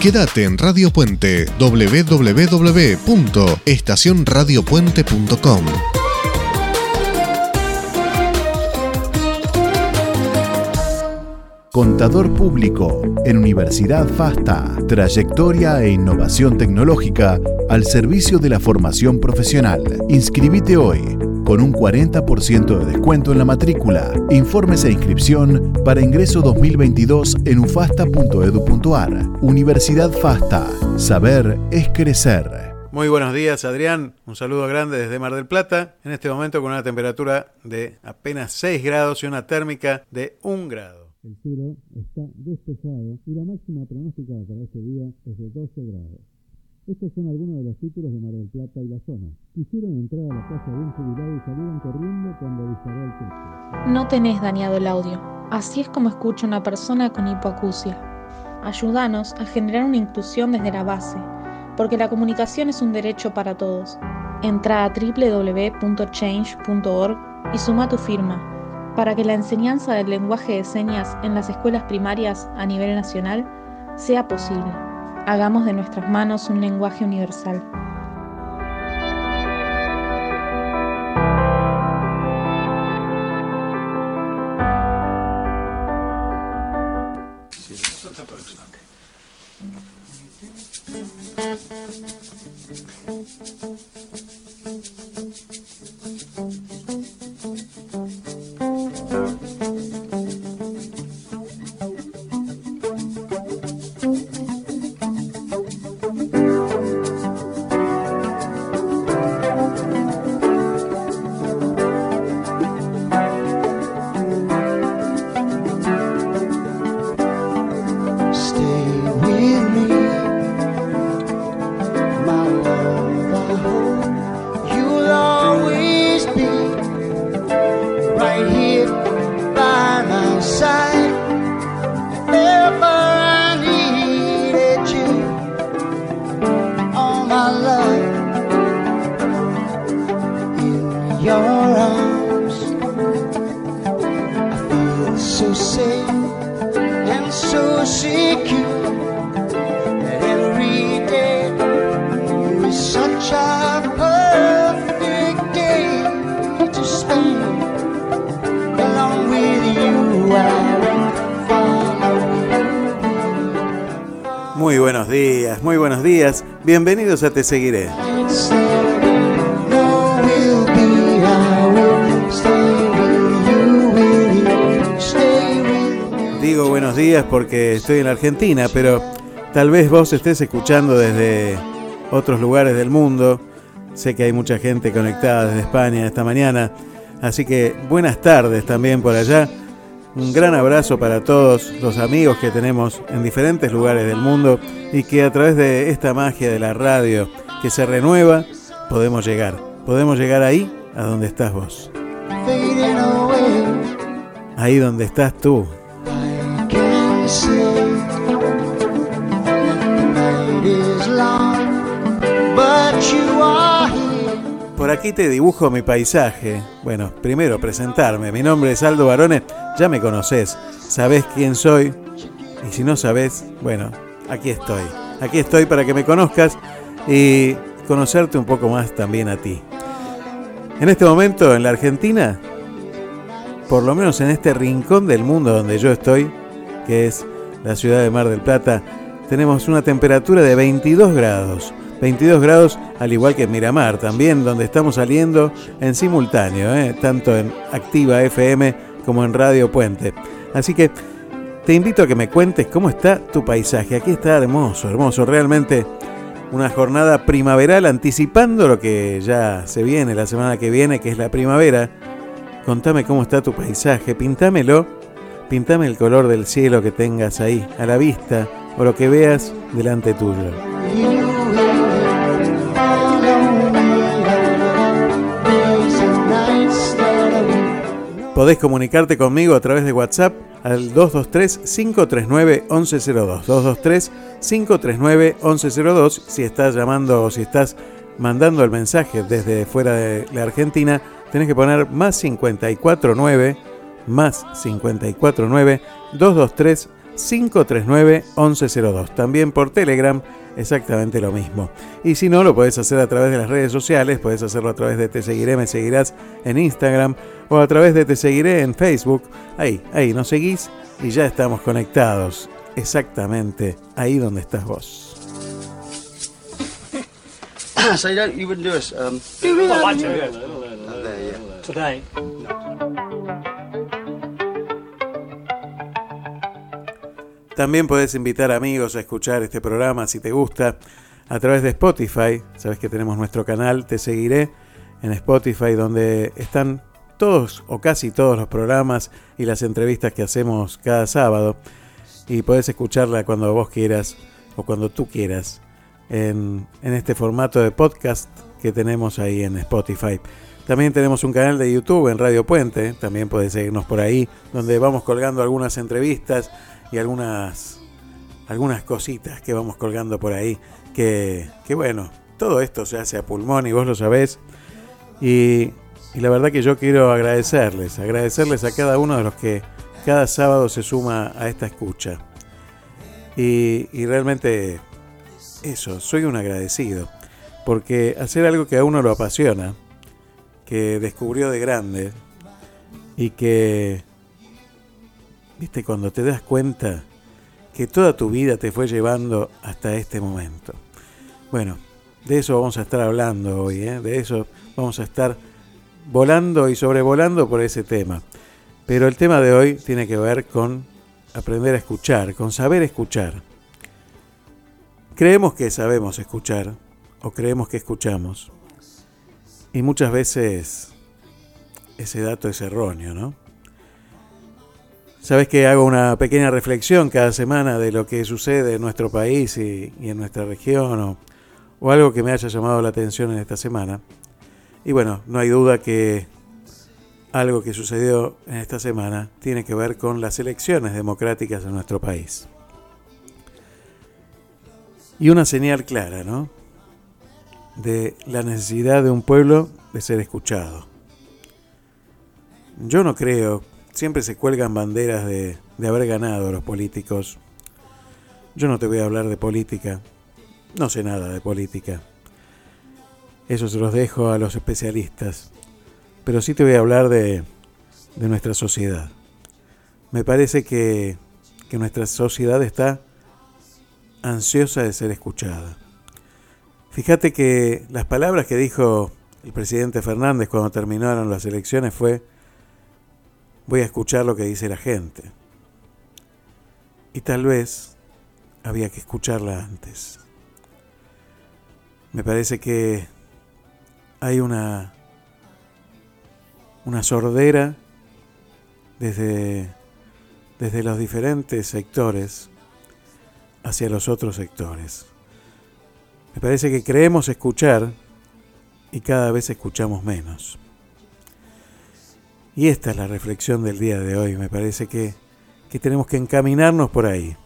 Quédate en Radio Puente www.estacionradiopuente.com. Contador Público en Universidad FASTA. Trayectoria e innovación tecnológica al servicio de la formación profesional. Inscribite hoy con un 40% de descuento en la matrícula. Informes e inscripción para ingreso 2022 en ufasta.edu.ar. Universidad FASTA. Saber es crecer. Muy buenos días, Adrián. Un saludo grande desde Mar del Plata. En este momento con una temperatura de apenas 6 grados y una térmica de 1 grado. El cielo está despejado y la máxima pronóstica para este día es de 12 grados. Estos son algunos de los títulos de Mar del Plata y la zona. Quisieron entrar a la casa de un jubilado y salieron corriendo cuando disparó el techo. No tenés dañado el audio. Así es como escucha una persona con hipoacusia. Ayúdanos a generar una inclusión desde la base, porque la comunicación es un derecho para todos. Entra a www.change.org y suma tu firma para que la enseñanza del lenguaje de señas en las escuelas primarias a nivel nacional sea posible. Hagamos de nuestras manos un lenguaje universal. Bienvenidos a Te Seguiré. Digo buenos días porque estoy en Argentina, pero tal vez vos estés escuchando desde otros lugares del mundo. Sé que hay mucha gente conectada desde España esta mañana, así que buenas tardes también por allá. Un gran abrazo para todos los amigos que tenemos en diferentes lugares del mundo y que a través de esta magia de la radio que se renueva podemos llegar. Podemos llegar ahí a donde estás vos. Ahí donde estás tú. Por aquí te dibujo mi paisaje. Bueno, primero presentarme. Mi nombre es Aldo Barone. Ya me conoces. Sabés quién soy. Y si no sabés, bueno, aquí estoy. Aquí estoy para que me conozcas y conocerte un poco más también a ti. En este momento en la Argentina, por lo menos en este rincón del mundo donde yo estoy, que es la ciudad de Mar del Plata, tenemos una temperatura de 22 grados. 22 grados, al igual que en Miramar, también donde estamos saliendo en simultáneo, ¿eh? tanto en Activa FM como en Radio Puente. Así que te invito a que me cuentes cómo está tu paisaje. Aquí está hermoso, hermoso, realmente una jornada primaveral anticipando lo que ya se viene la semana que viene, que es la primavera. Contame cómo está tu paisaje, pintámelo, pintame el color del cielo que tengas ahí, a la vista, o lo que veas delante tuyo. Podés comunicarte conmigo a través de WhatsApp al 223-539-1102. 223-539-1102. Si estás llamando o si estás mandando el mensaje desde fuera de la Argentina, tenés que poner más 549, más 549, 223 539-1102. También por Telegram, exactamente lo mismo. Y si no, lo puedes hacer a través de las redes sociales, puedes hacerlo a través de Te Seguiré, Me Seguirás en Instagram o a través de Te Seguiré en Facebook. Ahí, ahí, nos seguís y ya estamos conectados. Exactamente ahí donde estás vos. so you don't, you wouldn't do us. Um, Today. También puedes invitar amigos a escuchar este programa si te gusta a través de Spotify. Sabes que tenemos nuestro canal, te seguiré en Spotify donde están todos o casi todos los programas y las entrevistas que hacemos cada sábado. Y puedes escucharla cuando vos quieras o cuando tú quieras en, en este formato de podcast que tenemos ahí en Spotify. También tenemos un canal de YouTube en Radio Puente, también puedes seguirnos por ahí, donde vamos colgando algunas entrevistas y algunas, algunas cositas que vamos colgando por ahí. Que, que bueno, todo esto se hace a pulmón y vos lo sabés. Y, y la verdad que yo quiero agradecerles, agradecerles a cada uno de los que cada sábado se suma a esta escucha. Y, y realmente eso, soy un agradecido. Porque hacer algo que a uno lo apasiona, que descubrió de grande y que, viste, cuando te das cuenta que toda tu vida te fue llevando hasta este momento. Bueno, de eso vamos a estar hablando hoy, ¿eh? de eso vamos a estar volando y sobrevolando por ese tema. Pero el tema de hoy tiene que ver con aprender a escuchar, con saber escuchar. Creemos que sabemos escuchar o creemos que escuchamos. Y muchas veces ese dato es erróneo, ¿no? Sabes que hago una pequeña reflexión cada semana de lo que sucede en nuestro país y, y en nuestra región o, o algo que me haya llamado la atención en esta semana. Y bueno, no hay duda que algo que sucedió en esta semana tiene que ver con las elecciones democráticas en nuestro país. Y una señal clara, ¿no? De la necesidad de un pueblo de ser escuchado. Yo no creo, siempre se cuelgan banderas de, de haber ganado los políticos. Yo no te voy a hablar de política, no sé nada de política. Eso se los dejo a los especialistas. Pero sí te voy a hablar de, de nuestra sociedad. Me parece que, que nuestra sociedad está ansiosa de ser escuchada. Fíjate que las palabras que dijo el presidente Fernández cuando terminaron las elecciones fue, voy a escuchar lo que dice la gente. Y tal vez había que escucharla antes. Me parece que hay una, una sordera desde, desde los diferentes sectores hacia los otros sectores. Me parece que creemos escuchar y cada vez escuchamos menos. Y esta es la reflexión del día de hoy. Me parece que, que tenemos que encaminarnos por ahí.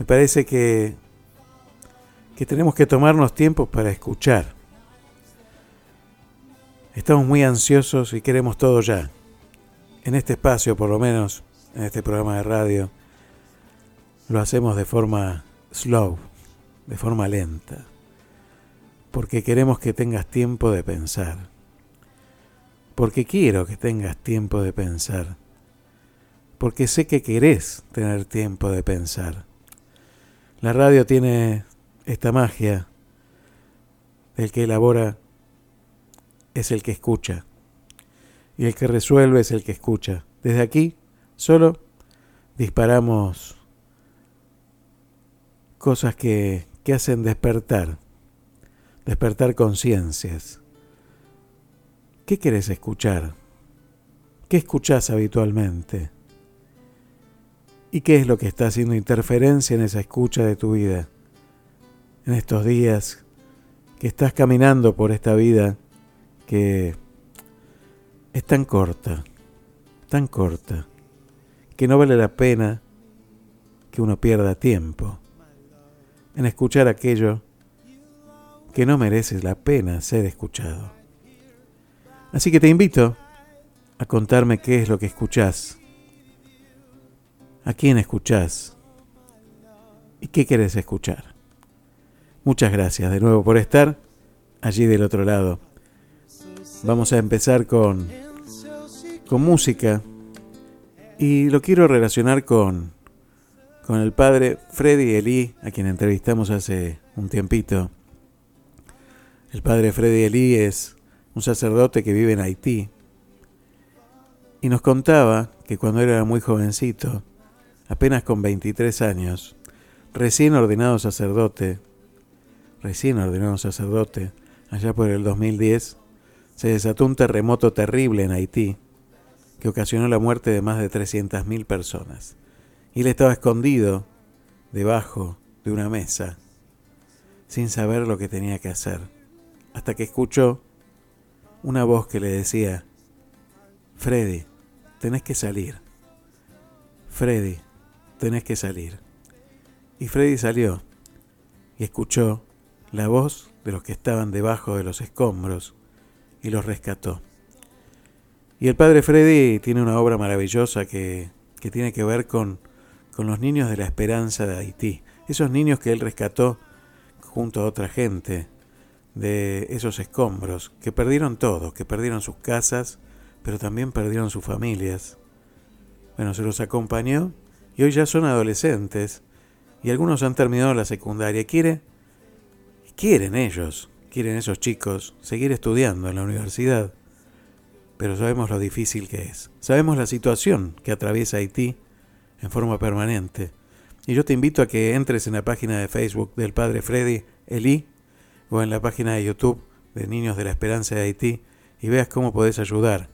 Me parece que, que tenemos que tomarnos tiempo para escuchar. Estamos muy ansiosos y queremos todo ya. En este espacio, por lo menos, en este programa de radio, lo hacemos de forma slow, de forma lenta, porque queremos que tengas tiempo de pensar, porque quiero que tengas tiempo de pensar, porque sé que querés tener tiempo de pensar. La radio tiene esta magia, el que elabora es el que escucha, y el que resuelve es el que escucha. Desde aquí solo disparamos cosas que, que hacen despertar, despertar conciencias. ¿Qué querés escuchar? ¿Qué escuchás habitualmente? ¿Y qué es lo que está haciendo interferencia en esa escucha de tu vida? En estos días que estás caminando por esta vida que es tan corta, tan corta, que no vale la pena que uno pierda tiempo en escuchar aquello que no merece la pena ser escuchado. Así que te invito a contarme qué es lo que escuchás, ¿A quién escuchás? ¿Y qué querés escuchar? Muchas gracias de nuevo por estar allí del otro lado. Vamos a empezar con, con música y lo quiero relacionar con, con el padre Freddy Elí, a quien entrevistamos hace un tiempito. El padre Freddy Elí es un sacerdote que vive en Haití y nos contaba que cuando era muy jovencito, apenas con 23 años, recién ordenado sacerdote, recién ordenado sacerdote, allá por el 2010, se desató un terremoto terrible en Haití que ocasionó la muerte de más de 300.000 personas. Y él estaba escondido debajo de una mesa, sin saber lo que tenía que hacer, hasta que escuchó una voz que le decía, Freddy, tenés que salir. Freddy, tenés que salir. Y Freddy salió y escuchó la voz de los que estaban debajo de los escombros y los rescató. Y el padre Freddy tiene una obra maravillosa que, que tiene que ver con, con los niños de la esperanza de Haití. Esos niños que él rescató junto a otra gente de esos escombros, que perdieron todo, que perdieron sus casas, pero también perdieron sus familias. Bueno, se los acompañó y hoy ya son adolescentes y algunos han terminado la secundaria. Quiere, quieren ellos, quieren esos chicos seguir estudiando en la universidad pero sabemos lo difícil que es. Sabemos la situación que atraviesa Haití en forma permanente. Y yo te invito a que entres en la página de Facebook del Padre Freddy Elí o en la página de YouTube de Niños de la Esperanza de Haití y veas cómo podés ayudar.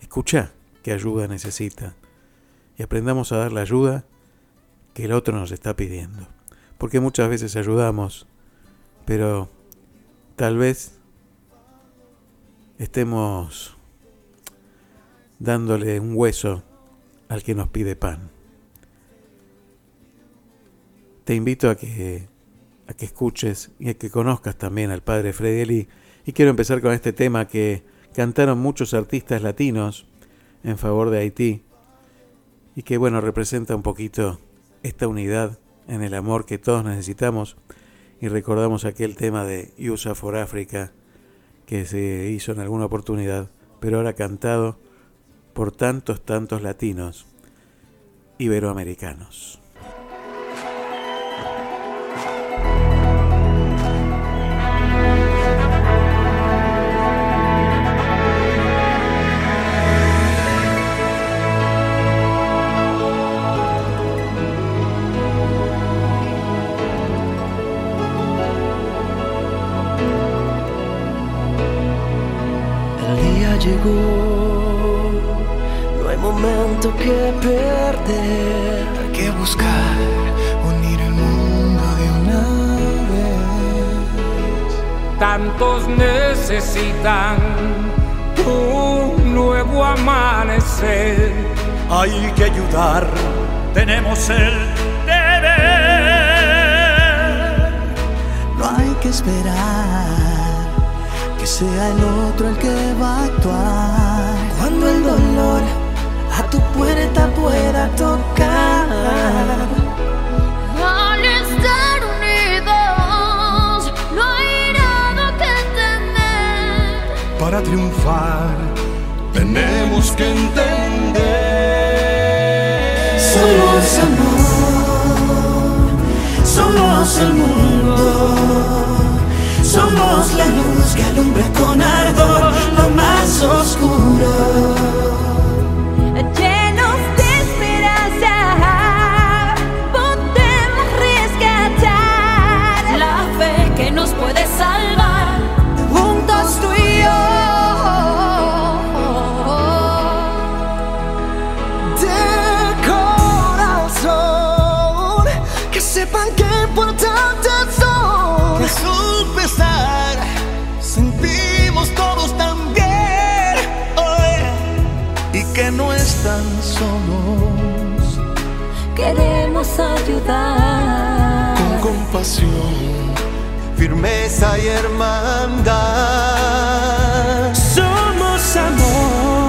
Escucha qué ayuda necesita y aprendamos a dar la ayuda que el otro nos está pidiendo. Porque muchas veces ayudamos, pero tal vez estemos dándole un hueso al que nos pide pan. Te invito a que, a que escuches y a que conozcas también al padre Freddy Y quiero empezar con este tema que cantaron muchos artistas latinos en favor de Haití y que bueno representa un poquito esta unidad en el amor que todos necesitamos y recordamos aquel tema de USA for Africa que se hizo en alguna oportunidad pero ahora cantado por tantos, tantos latinos iberoamericanos. El día llegó momento que perder. Hay que buscar unir el mundo de una vez. Tantos necesitan un nuevo amanecer. Hay que ayudar, tenemos el deber. No hay que esperar que sea el otro el que va a actuar. Cuando el dolor a tu puerta pueda tocar. Al estar unidos, no hay nada que temer. Para triunfar, tenemos que entender. Somos amor, somos el mundo. Somos la luz que alumbra con ardor lo más oscuro. Queremos ayudar. Con compasión, firmeza y hermandad. Somos amor,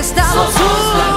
temer si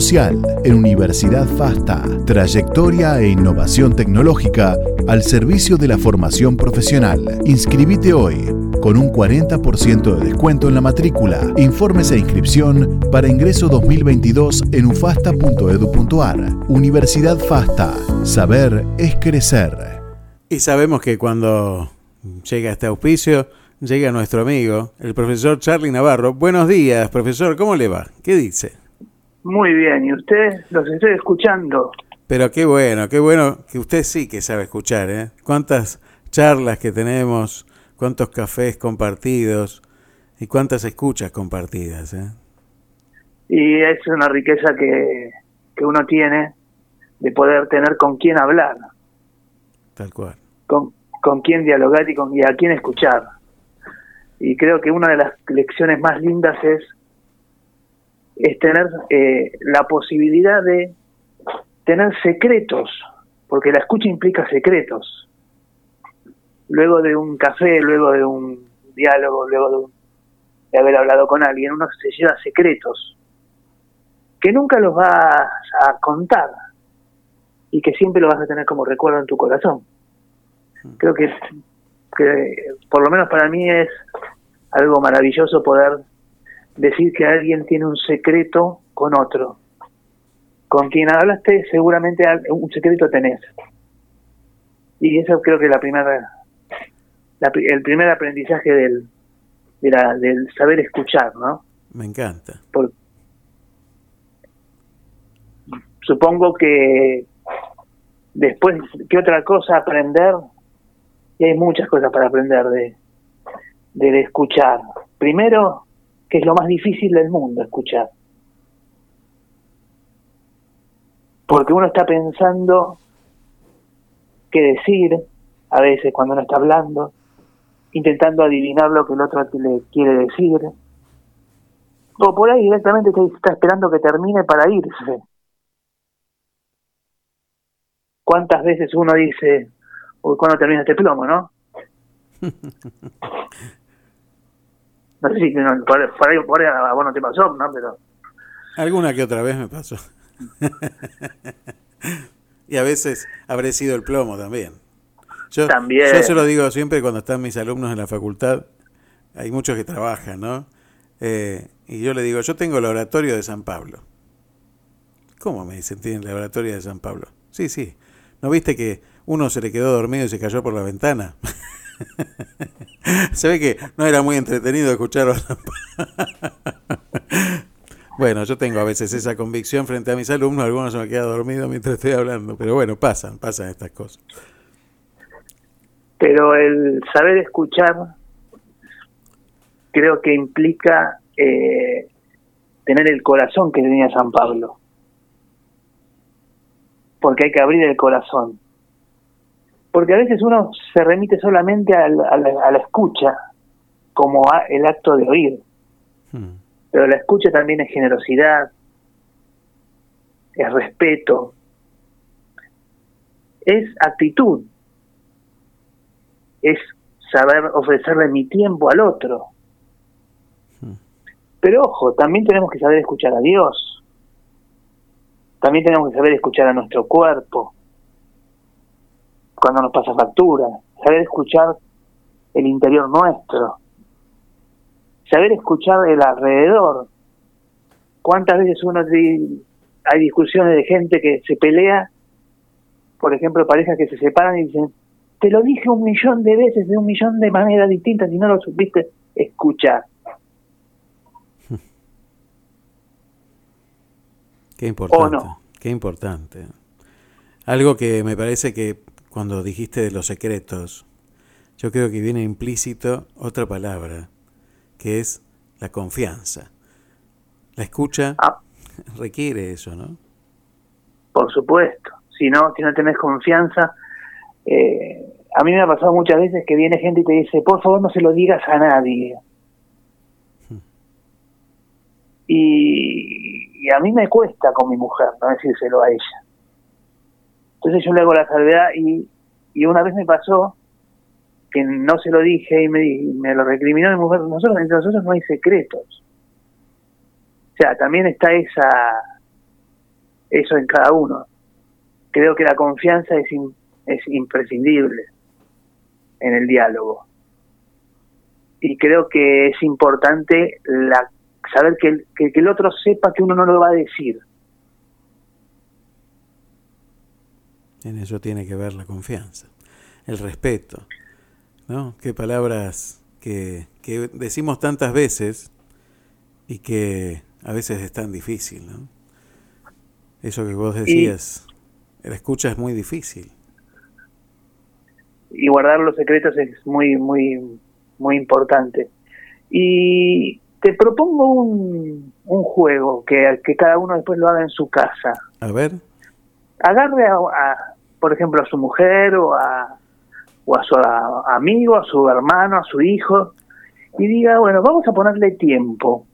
social en Universidad FASTA. Trayectoria e innovación tecnológica al servicio de la formación profesional. Inscribite hoy con un 40% de descuento en la matrícula. Informes e inscripción para ingreso 2022 en ufasta.edu.ar. Universidad FASTA. Saber es crecer. Y sabemos que cuando llega este auspicio, llega nuestro amigo, el profesor Charlie Navarro. Buenos días, profesor, ¿cómo le va? ¿Qué dice? Muy bien, y usted los estoy escuchando. Pero qué bueno, qué bueno que usted sí que sabe escuchar, ¿eh? Cuántas charlas que tenemos, cuántos cafés compartidos y cuántas escuchas compartidas, ¿eh? Y es una riqueza que, que uno tiene de poder tener con quién hablar, Tal cual. con, con quién dialogar y, con, y a quién escuchar. Y creo que una de las lecciones más lindas es, es tener eh, la posibilidad de tener secretos, porque la escucha implica secretos. Luego de un café, luego de un diálogo, luego de, un- de haber hablado con alguien, uno se lleva secretos que nunca los vas a contar y que siempre lo vas a tener como recuerdo en tu corazón. Creo que, que por lo menos para mí es algo maravilloso poder decir que alguien tiene un secreto con otro. Con quien hablaste seguramente un secreto tenés. Y eso creo que es la primera, la el primer aprendizaje del, de la- del saber escuchar, ¿no? Me encanta. Por- supongo que después, ¿qué otra cosa aprender? Y hay muchas cosas para aprender de, de escuchar. Primero, que es lo más difícil del mundo, escuchar. Porque uno está pensando qué decir, a veces cuando uno está hablando, intentando adivinar lo que el otro le quiere decir. O por ahí directamente está, esperando que termine para irse. ¿Cuántas veces uno dice, uy, ¿cuándo termina este plomo, no? No sé si no, por, por ahí, por ahí a vos no te pasó, ¿no? Pero Alguna que otra vez me pasó. y a veces habré sido el plomo también. Yo, También. yo se lo digo siempre cuando están mis alumnos en la facultad. Hay muchos que trabajan, ¿no? Eh, y yo le digo, yo tengo el oratorio de San Pablo. ¿Cómo me dicen, tienen el oratorio de San Pablo? Sí, sí. ¿No viste que uno se le quedó dormido y se cayó por la ventana? se ve que no era muy entretenido escucharlo. Bueno, yo tengo a veces esa convicción frente a mis alumnos, algunos me quedan dormidos mientras estoy hablando, pero bueno, pasan, pasan estas cosas. pero el saber escuchar creo que implica eh, tener el corazón que tenía San Pablo. Porque hay que abrir el corazón. Porque a veces uno se remite solamente al- a la, a la escucha, como a- el acto de oír. Pero la escucha también es generosidad, es respeto, es actitud, es saber ofrecerle mi tiempo al otro. Pero ojo, también tenemos que saber escuchar a Dios. También tenemos que saber escuchar a nuestro cuerpo. Cuando nos pasa factura. Saber escuchar el interior nuestro. Saber escuchar el alrededor. ¿Cuántas veces uno hay discusiones de gente que se pelea? Por ejemplo, parejas que se separan y dicen, te lo dije un millón de veces, de un millón de maneras distintas y no lo supiste escuchar. Qué importante. ¿O no? Qué importante. Algo que me parece que cuando dijiste de los secretos, yo creo que viene implícito otra palabra, que es la confianza. La escucha Ah. requiere eso, ¿no? Por supuesto. Si no, si no tenés confianza, eh, a mí me ha pasado muchas veces que viene gente y te dice, por favor no se lo digas a nadie. Y, y a mí me cuesta con mi mujer no decírselo a ella. Entonces yo le hago la salvedad y, y una vez me pasó que no se lo dije y me, me lo recriminó mi mujer. Nosotros, entre nosotros no hay secretos. O sea, también está esa eso en cada uno. Creo que la confianza es, im- es imprescindible en el diálogo. Y creo que es importante la, saber que que, que el otro sepa que uno no lo va a decir. En eso tiene que ver la confianza, el respeto, ¿no? Qué palabras que, que decimos tantas veces y que a veces es tan difícil, ¿no? Eso que vos decías, la escucha es muy difícil. y guardar los secretos es muy muy muy importante y te propongo un, un juego que, que cada uno después lo haga en su casa A ver, agarre a, a, por ejemplo a su mujer o a o a su amigo a su hermano a su hijo y diga bueno vamos a ponerle tiempo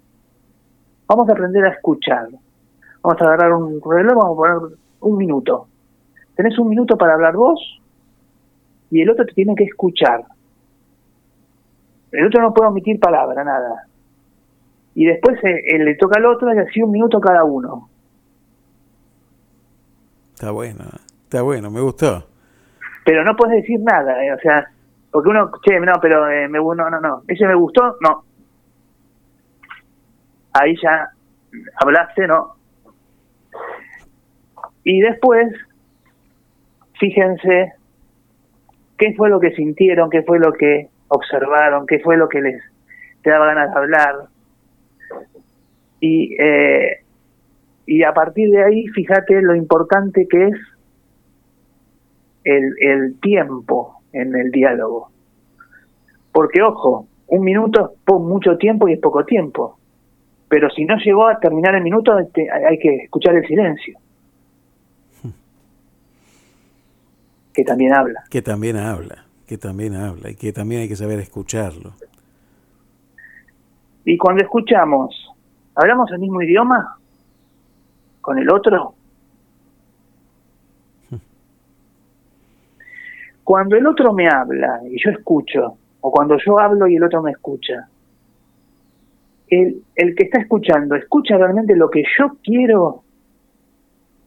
vamos a aprender a escuchar vamos a agarrar un reloj vamos a poner un minuto tenés un minuto para hablar vos y el otro te tiene que escuchar. El otro no puede omitir palabra, nada. Y después eh, le toca al otro y así un minuto cada uno. está bueno, está bueno, me gustó. pero no puedes decir nada, eh, o sea, porque uno, che, no, pero eh, me, no, no, no, ese me gustó, no. Ahí ya hablaste, no. Y después, fíjense qué fue lo que sintieron, qué fue lo que observaron, qué fue lo que les te daba ganas de hablar. Y, eh, y a partir de ahí, fíjate lo importante que es el, el tiempo en el diálogo. Porque, ojo, un minuto es mucho tiempo y es poco tiempo. Pero si no llegó a terminar el minuto, este, hay que escuchar el silencio. Que también habla. Que también habla, que también habla y que también hay que saber escucharlo. Y cuando escuchamos, ¿hablamos el mismo idioma con el otro? Cuando el otro me habla y yo escucho, o cuando yo hablo y el otro me escucha, el, que está escuchando, ¿escucha realmente lo que yo quiero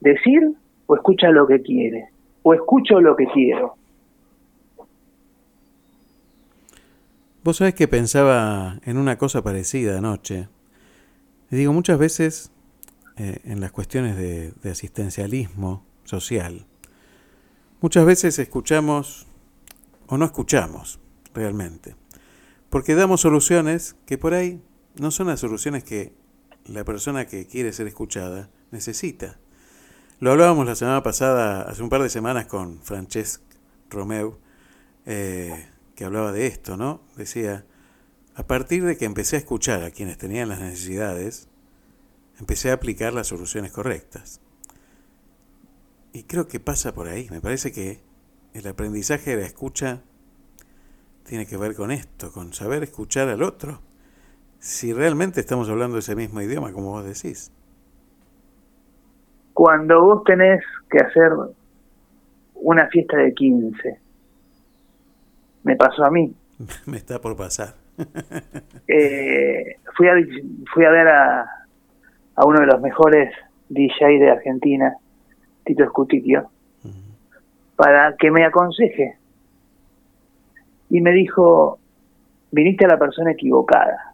decir o escucha lo que quiere? ¿O escucho lo que quiero? Vos sabés que pensaba en una cosa parecida anoche. Y digo, muchas veces eh, en las cuestiones de asistencialismo social, muchas veces escuchamos o no escuchamos realmente. Porque damos soluciones que por ahí no son las soluciones que la persona que quiere ser escuchada necesita. Lo hablábamos la semana pasada, hace un par de semanas, con Francesc Romeu, eh, que hablaba de esto, ¿no? Decía, a partir de que empecé a escuchar a quienes tenían las necesidades, empecé a aplicar las soluciones correctas. Y creo que pasa por ahí. Me parece que el aprendizaje de la escucha tiene que ver con esto, con saber escuchar al otro. Si realmente estamos hablando ese mismo idioma, como vos decís. Cuando vos tenés que hacer una fiesta de 15, me pasó a mí. me está por pasar. eh, fui, a, fui a ver a, a uno de los mejores DJ de Argentina, Tito Escutiquio, para que me aconseje. Y me dijo, viniste a la persona equivocada.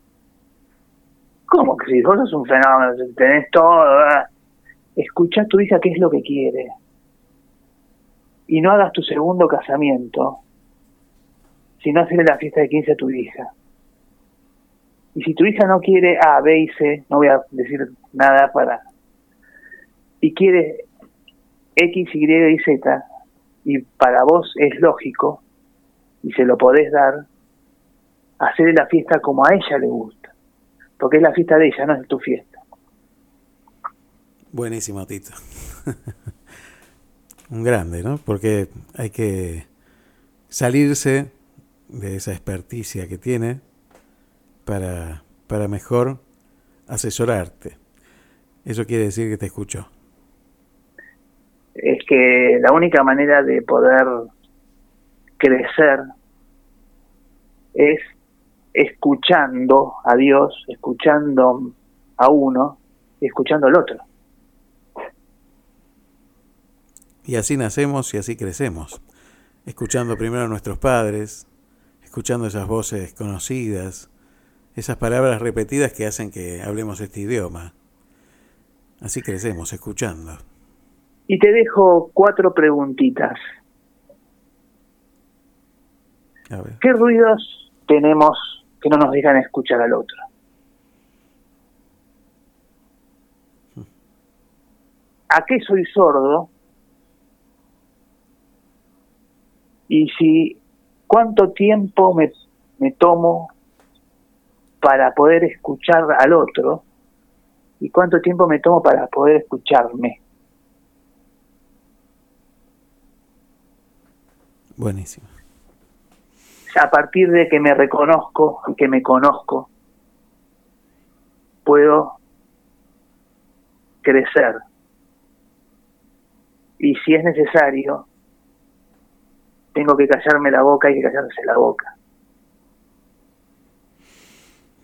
¿Cómo que si vos sos un fenómeno, tenés todo? ¿verdad? Escucha a tu hija qué es lo que quiere. Y no hagas tu segundo casamiento si no hacerle la fiesta de 15 a tu hija. Y si tu hija no quiere A, B y C, no voy a decir nada para... Y quiere X, Y y Z, y para vos es lógico, y se lo podés dar, hacerle la fiesta como a ella le gusta. Porque es la fiesta de ella, no es tu fiesta. Buenísimo, Tito. Un grande, ¿no? Porque hay que salirse de esa experticia que tiene para, para mejor asesorarte. Eso quiere decir que te escucho. Es que la única manera de poder crecer es escuchando a Dios, escuchando a uno y escuchando al otro. Y así nacemos y así crecemos, escuchando primero a nuestros padres, escuchando esas voces conocidas, esas palabras repetidas que hacen que hablemos este idioma. Así crecemos, escuchando. Y te dejo cuatro preguntitas. ¿Qué ruidos tenemos que no nos dejan escuchar al otro? ¿A qué soy sordo? Y si cuánto tiempo me, me tomo para poder escuchar al otro y cuánto tiempo me tomo para poder escucharme. Buenísimo. A partir de que me reconozco y que me conozco, puedo crecer. Y si es necesario, tengo que callarme la boca y que callarse la boca.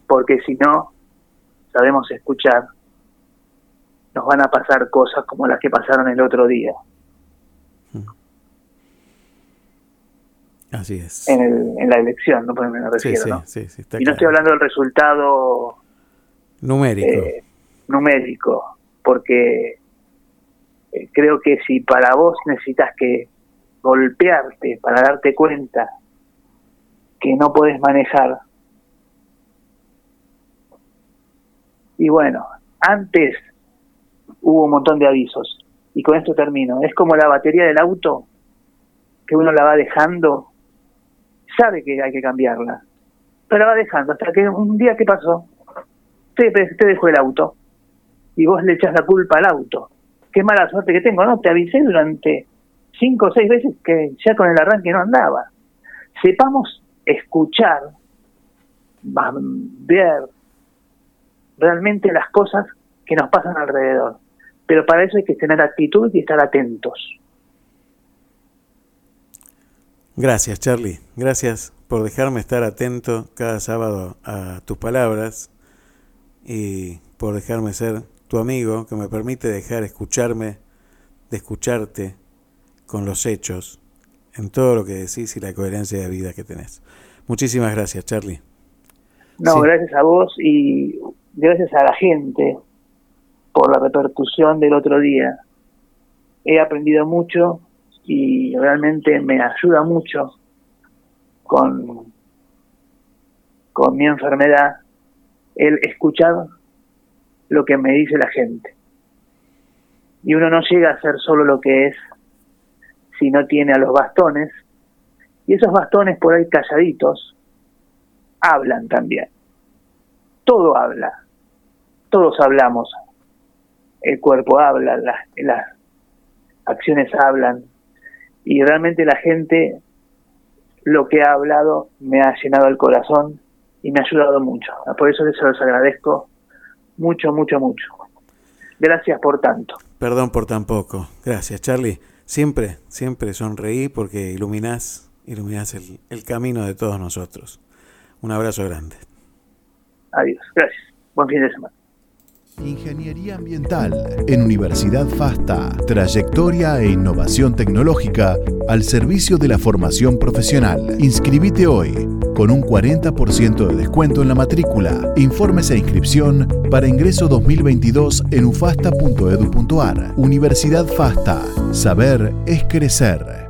Porque si no sabemos escuchar, nos van a pasar cosas como las que pasaron el otro día. Así es. en, el- en la elección, no Pues me refiero, sí, ¿no? sí, sí, está y no estoy hablando del resultado Numérico. eh, numérico, porque eh, creo que si para vos necesitas que golpearte para darte cuenta que no podés manejar, y bueno, antes hubo un montón de avisos, y con esto termino, es como la batería del auto, que uno la va dejando, sabe que hay que cambiarla, pero la va dejando hasta que un día, ¿qué pasó? te, dejó el auto y vos le echas la culpa al auto. Qué mala suerte que tengo, ¿no? Te avisé durante cinco o seis veces que ya con el arranque no andaba. Sepamos escuchar, ver realmente las cosas que nos pasan alrededor. Pero para eso hay que tener actitud y estar atentos. Gracias, Charlie. Gracias por dejarme estar atento cada sábado a tus palabras y por dejarme ser tu amigo que me permite dejar escucharme, de escucharte con los hechos en todo lo que decís y la coherencia de vida que tenés. Muchísimas gracias, Charlie. No, Sí. gracias a vos y gracias a la gente por la repercusión del otro día. He aprendido mucho y realmente me ayuda mucho con, con mi enfermedad el escuchar lo que me dice la gente. Y uno no llega a ser solo lo que es si no tiene a los bastones. Y esos bastones por ahí calladitos hablan también. Todo habla. Todos hablamos. El cuerpo habla, las, las acciones hablan. Y realmente la gente, lo que ha hablado, me ha llenado el corazón y me ha ayudado mucho. Por eso se los agradezco mucho, mucho, mucho. Gracias por tanto. Perdón por tan poco. Gracias, Charlie. Siempre, siempre sonreí porque iluminás, iluminás el, el camino de todos nosotros. Un abrazo grande. Adiós. Gracias. Buen fin de semana. Ingeniería Ambiental en Universidad FASTA. Trayectoria e innovación tecnológica al servicio de la formación profesional. Inscribite hoy con un 40% de descuento en la matrícula. Informes e inscripción para ingreso 2022 en ufasta.edu.ar. Universidad FASTA. Saber es crecer.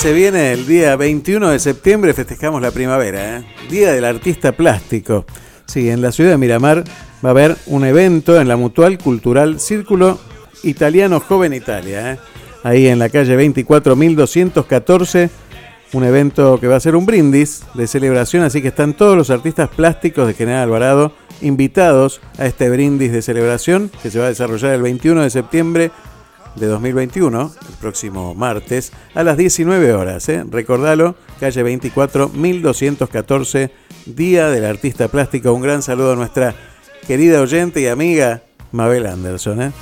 Se viene el día 21 de septiembre, festejamos la primavera, ¿eh? Día del Artista Plástico. Sí, en la ciudad de Miramar va a haber un evento en la Mutual Cultural Círculo Italiano Joven Italia, ¿eh? ahí en la calle 24214, un evento que va a ser un brindis de celebración, así que están todos los artistas plásticos de General Alvarado invitados a este brindis de celebración que se va a desarrollar el 21 de septiembre de 2021, el próximo martes, a las 19 horas. ¿eh? Recordalo, calle 24, 1214, Día del Artista Plástico. Un gran saludo a nuestra querida oyente y amiga Mabel Anderson. ¿eh?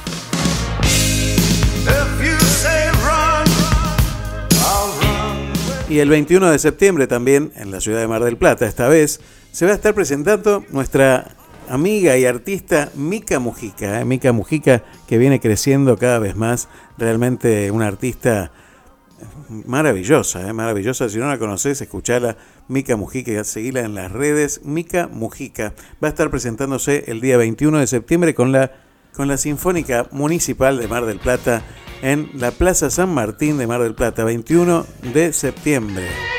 Y el 21 de septiembre también, en la ciudad de Mar del Plata, esta vez, se va a estar presentando nuestra amiga y artista Mica Mujica. ¿eh? Mica Mujica que viene creciendo cada vez más. Realmente una artista maravillosa, ¿eh? maravillosa. Si no la conoces, escuchala. Mica Mujica, seguila en las redes. Mica Mujica va a estar presentándose el día 21 de septiembre con la, con la Sinfónica Municipal de Mar del Plata en la Plaza San Martín de Mar del Plata, 21 de septiembre.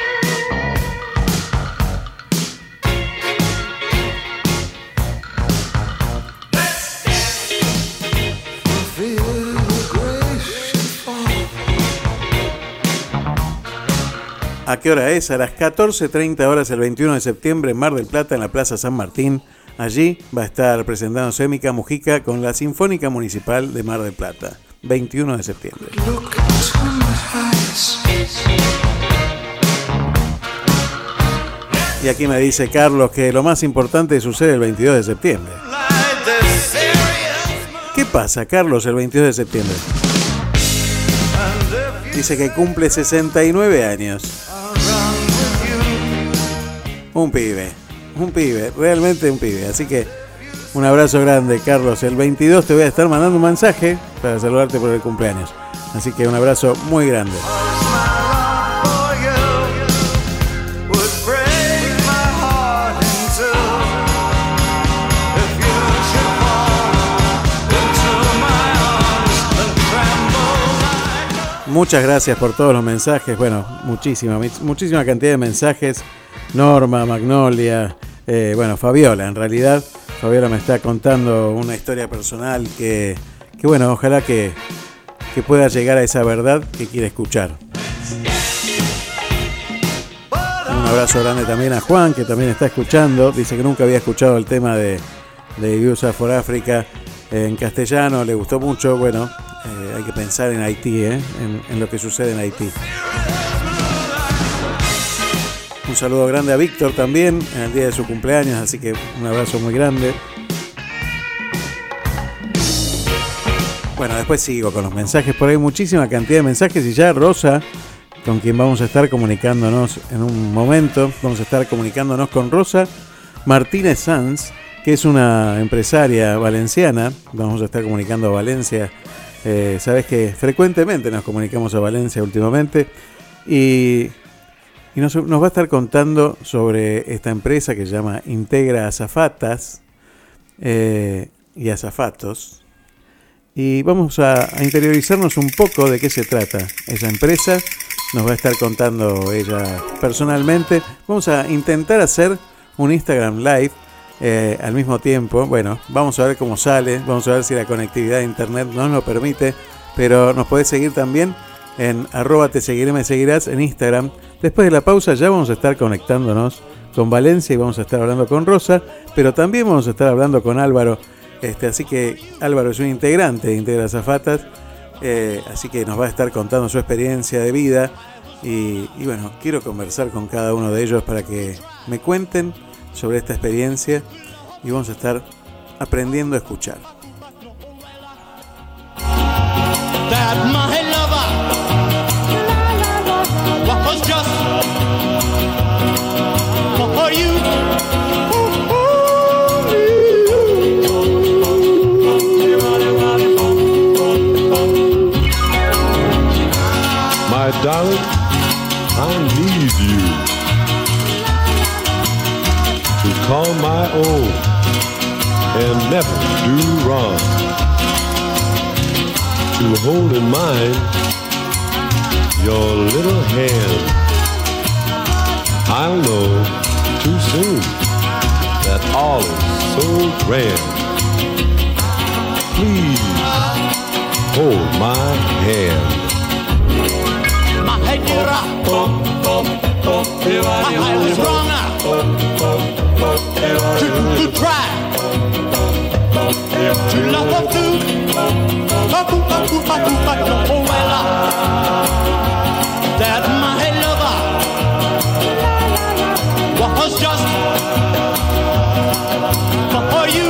¿A qué hora es? A las 14.30 horas el 21 de septiembre en Mar del Plata, en la Plaza San Martín. Allí va a estar presentándose Mica Mujica con la Sinfónica Municipal de Mar del Plata. 21 de septiembre. Y aquí me dice Carlos que lo más importante sucede el 22 de septiembre. ¿Qué pasa, Carlos, el 22 de septiembre? Dice que cumple 69 años. Un pibe, un pibe, realmente un pibe. Así que un abrazo grande, Carlos. El 22 te voy a estar mandando un mensaje para saludarte por el cumpleaños. Así que un abrazo muy grande. Muchas gracias por todos los mensajes. Bueno, muchísima, muchísima cantidad de mensajes. Norma, Magnolia, eh, bueno, Fabiola, en realidad. Fabiola me está contando una historia personal que, que bueno, ojalá que, que pueda llegar a esa verdad que quiere escuchar. Un abrazo grande también a Juan, que también está escuchando. Dice que nunca había escuchado el tema de, de USA for Africa en castellano, le gustó mucho. Bueno, eh, hay que pensar en Haití, ¿eh? en, en lo que sucede en Haití. Un saludo grande a Víctor también en el día de su cumpleaños, así que un abrazo muy grande. Bueno, después sigo con los mensajes, por ahí muchísima cantidad de mensajes y ya Rosa, con quien vamos a estar comunicándonos en un momento, vamos a estar comunicándonos con Rosa Martínez Sanz, que es una empresaria valenciana. Vamos a estar comunicando a Valencia. Eh, Sabes que frecuentemente nos comunicamos a Valencia últimamente. Y, y nos, va a estar contando sobre esta empresa que se llama Integra Azafatas eh, y Azafatos. Y vamos a, a interiorizarnos un poco de qué se trata esa empresa. Nos va a estar contando ella personalmente. Vamos a intentar hacer un Instagram Live eh, al mismo tiempo. Bueno, vamos a ver cómo sale. Vamos a ver si la conectividad de internet nos lo permite. Pero nos podés seguir también en arroba te seguiré, me seguirás en Instagram. Después de la pausa ya vamos a estar conectándonos con Valencia y vamos a estar hablando con Rosa. Pero también vamos a estar hablando con Álvaro. Este, así que Álvaro es un integrante de Integra Zafatas. Eh, así que nos va a estar contando su experiencia de vida. Y, y bueno, quiero conversar con cada uno de ellos para que me cuenten sobre esta experiencia y vamos a estar aprendiendo a escuchar. Own and never do wrong. To hold in mind your little hand. I'll know too soon that all is so grand. Please hold my hand. My head get up. My head is wrong now. To, to try to love up to oh well that my lover was just for you.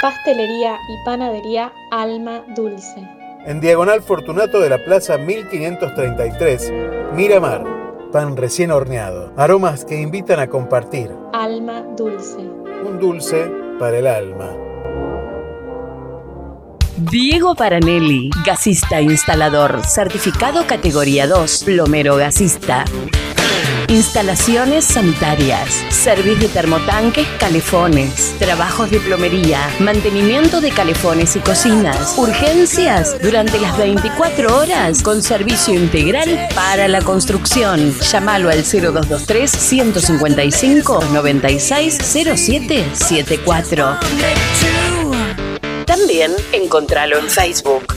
Pastelería y panadería Alma Dulce. En Diagonal Fortunato de la Plaza 1533, Miramar. Pan recién horneado. Aromas que invitan a compartir. Alma Dulce. Un dulce para el alma. Diego Paranelli, gasista instalador, certificado categoría 2, plomero gasista. Instalaciones sanitarias, servicio de termotanques, calefones, trabajos de plomería, mantenimiento de calefones y cocinas, urgencias durante las 24 horas con servicio integral para la construcción. Llámalo al 0223 155 960774. También encontralo en Facebook.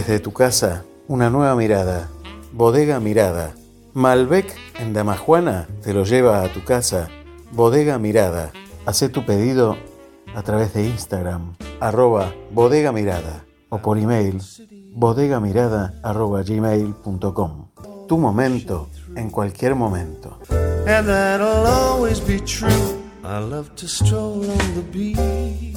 Desde tu casa, una nueva mirada. Bodega Mirada. Malbec en Damajuana te lo lleva a tu casa. Bodega Mirada. Hacé tu pedido a través de Instagram, arroba bodega mirada o por email bodegamirada arroba gmail.com. Tu momento en cualquier momento. And that'll always be true. I love to stroll on the beach.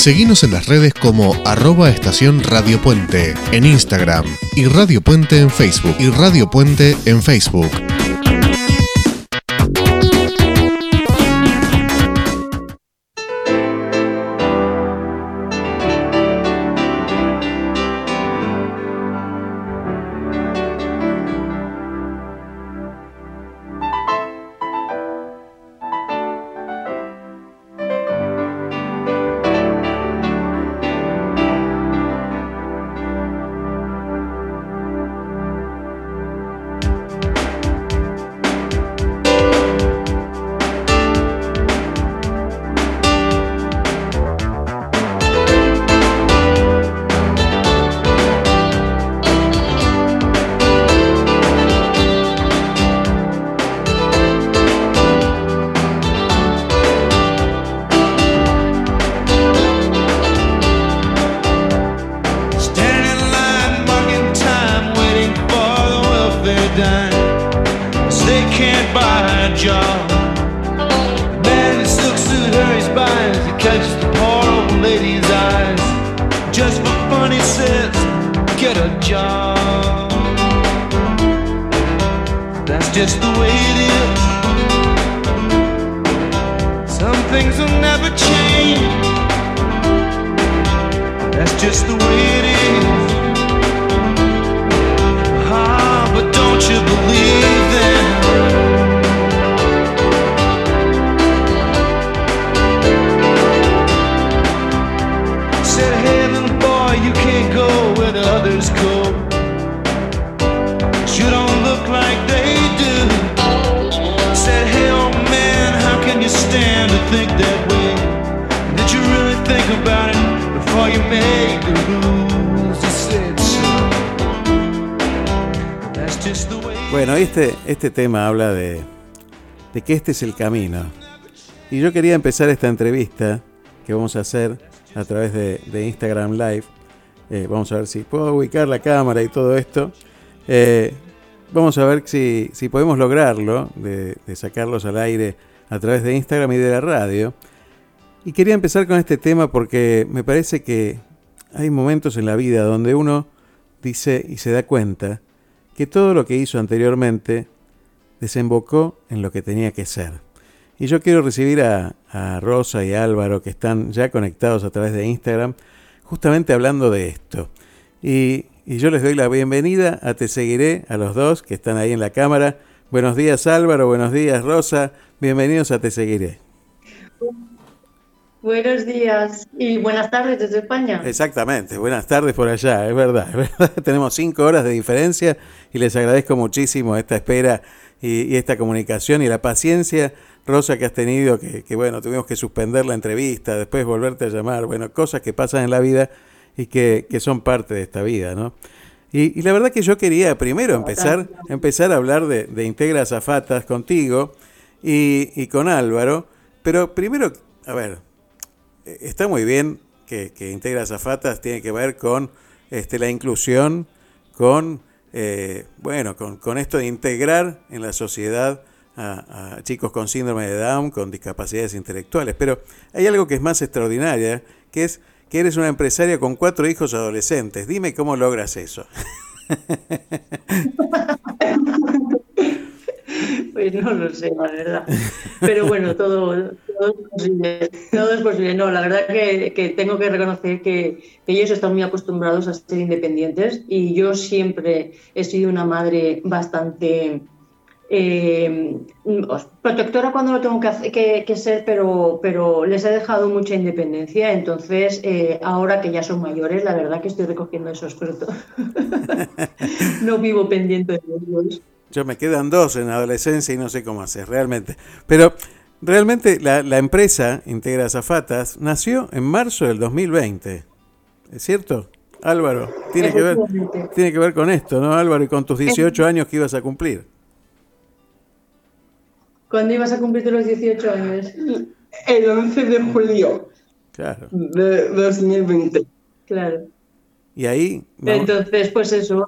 Seguinos en las redes como arroba estación Radio Puente en Instagram y Radio Puente en Facebook y Radio Puente en Facebook. Este, tema habla de, de que este es el camino. Y yo quería empezar esta entrevista que vamos a hacer a través de, de Instagram Live Eh, vamos a ver si puedo ubicar la cámara y todo esto. Eh, vamos a ver si, si podemos lograrlo, de sacarlos al aire a través de Instagram y de la radio. Y quería empezar con este tema porque me parece que hay momentos en la vida donde uno dice y se da cuenta que todo lo que hizo anteriormente desembocó en lo que tenía que ser. Y yo quiero recibir a, a Rosa y Álvaro que están ya conectados a través de Instagram, justamente hablando de esto. Y, y yo les doy la bienvenida a Te Seguiré, a los dos que están ahí en la cámara. Buenos días Álvaro, buenos días Rosa, bienvenidos a Te Seguiré. Buenos días y buenas tardes desde España. Exactamente, buenas tardes por allá, es verdad, es verdad. Tenemos cinco horas de diferencia y les agradezco muchísimo esta espera y, y esta comunicación y la paciencia, Rosa, que has tenido, que, que, bueno, tuvimos que suspender la entrevista, después volverte a llamar, bueno, cosas que pasan en la vida y que, que son parte de esta vida, ¿no? Y, y, la verdad que yo quería primero empezar, empezar a hablar de, de Integra Zafatas contigo y, y con Álvaro, pero primero, a ver, está muy bien que, que Integra Zafatas tiene que ver con este, la inclusión, con, eh, bueno, con, con, esto de integrar en la sociedad a, a, chicos con síndrome de Down, con discapacidades intelectuales. Pero hay algo que es más extraordinaria, que es que eres una empresaria con cuatro hijos adolescentes. Dime cómo logras eso. Pues no lo sé, la verdad. Pero bueno, todo, es posible. Todo es posible. No, la verdad que, tengo que reconocer que, ellos están muy acostumbrados a ser independientes y yo siempre he sido una madre bastante eh, protectora cuando lo tengo que, que, que, ser, pero, pero les he dejado mucha independencia. Entonces, eh, ahora que ya son mayores, la verdad que estoy recogiendo esos frutos. no vivo pendiente de ellos. Yo me quedan dos en adolescencia y no sé cómo hacer, realmente. Pero realmente la, la empresa Integra Zafatas nació en marzo del 2020. ¿Es cierto? Álvaro, tiene que ver, tiene que ver con esto, ¿no, Álvaro? Y con tus 18 años que ibas a cumplir. ¿Cuándo ibas a cumplir los 18 años? El 11 de julio. Claro. De 2020. Claro. Y ahí. No. Entonces, pues eso,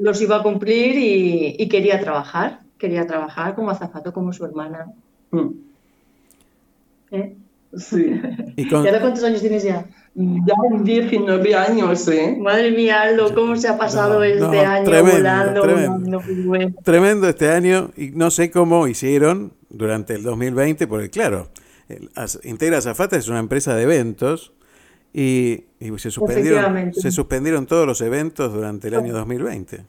los iba a cumplir y, y, quería trabajar. Quería trabajar como azafato, como su hermana. Mm. ¿Eh? Sí. ¿Y, con... ¿Y ahora cuántos años tienes ya? Ya 19 años, ¿eh? Madre mía, Aldo, ¿cómo se ha pasado no, este no, año tremendo, volando? Tremendo. Bueno. tremendo este año y no sé cómo hicieron durante el 2020, porque claro, Integra Zafata es una empresa de eventos y, y se, suspendieron, se suspendieron todos los eventos durante el año 2020.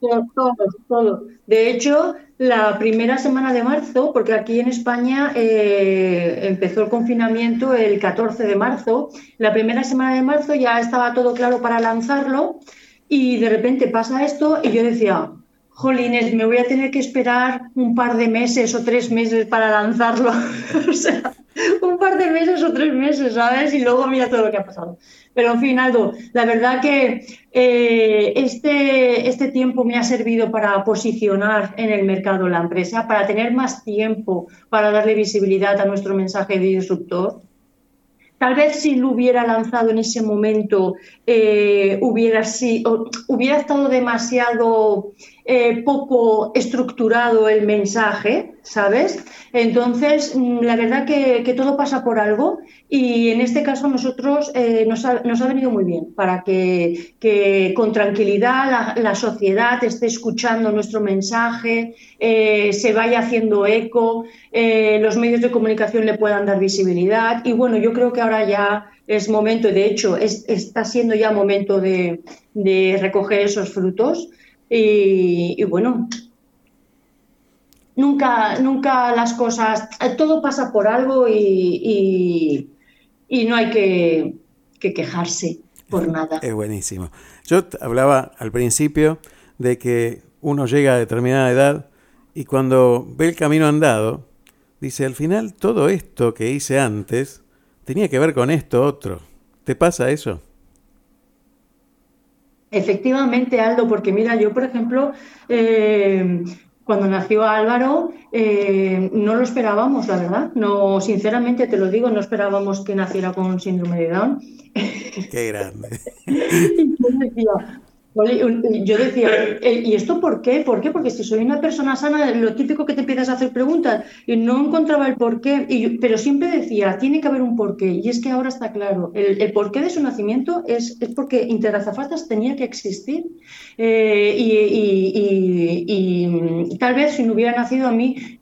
Todo, todo. De hecho, la primera semana de marzo, porque aquí en España eh, empezó el confinamiento el 14 de marzo, la primera semana de marzo ya estaba todo claro para lanzarlo y de repente pasa esto y yo decía, jolines, me voy a tener que esperar un par de meses o tres meses para lanzarlo. o sea, un par de meses o tres meses, ¿sabes? Y luego mira todo lo que ha pasado. Pero en fin, Aldo, la verdad que eh, este, este tiempo me ha servido para posicionar en el mercado la empresa, para tener más tiempo para darle visibilidad a nuestro mensaje de disruptor. Tal vez si lo hubiera lanzado en ese momento eh, hubiera, si, hubiera estado demasiado eh, poco estructurado el mensaje, ¿sabes? Entonces, mm, la verdad que, todo pasa por algo y en este caso nosotros eh, nos, ha, venido muy bien para que, con tranquilidad la, sociedad esté escuchando nuestro mensaje, eh, se vaya haciendo eco, los medios de comunicación le puedan dar visibilidad y bueno, yo creo que ahora ya es momento, de hecho, es, está siendo ya momento de recoger esos frutos. Y, y, bueno, nunca, nunca las cosas, todo pasa por algo y, y, y no hay que, que, quejarse por nada. Es buenísimo. Yo hablaba al principio de que uno llega a determinada edad y cuando ve el camino andado, dice, al final todo esto que hice antes tenía que ver con esto otro. ¿Te pasa eso? Efectivamente, Aldo, porque mira, yo, por ejemplo, eh, cuando nació Álvaro, eh, no lo esperábamos, la verdad. No, sinceramente te lo digo, no esperábamos que naciera con síndrome de Down. Qué grande. Y yo decía, Yo decía, eh, ¿y esto por qué? ¿Por qué? Porque si soy una persona sana, lo típico que te empiezas a hacer preguntas, y no encontraba el por qué, pero siempre decía, tiene que haber un porqué, y es que ahora está claro, el, el porqué de su nacimiento es, es porque Interazafatas tenía que existir, Eh, y, tal vez si no hubiera nacido a mí,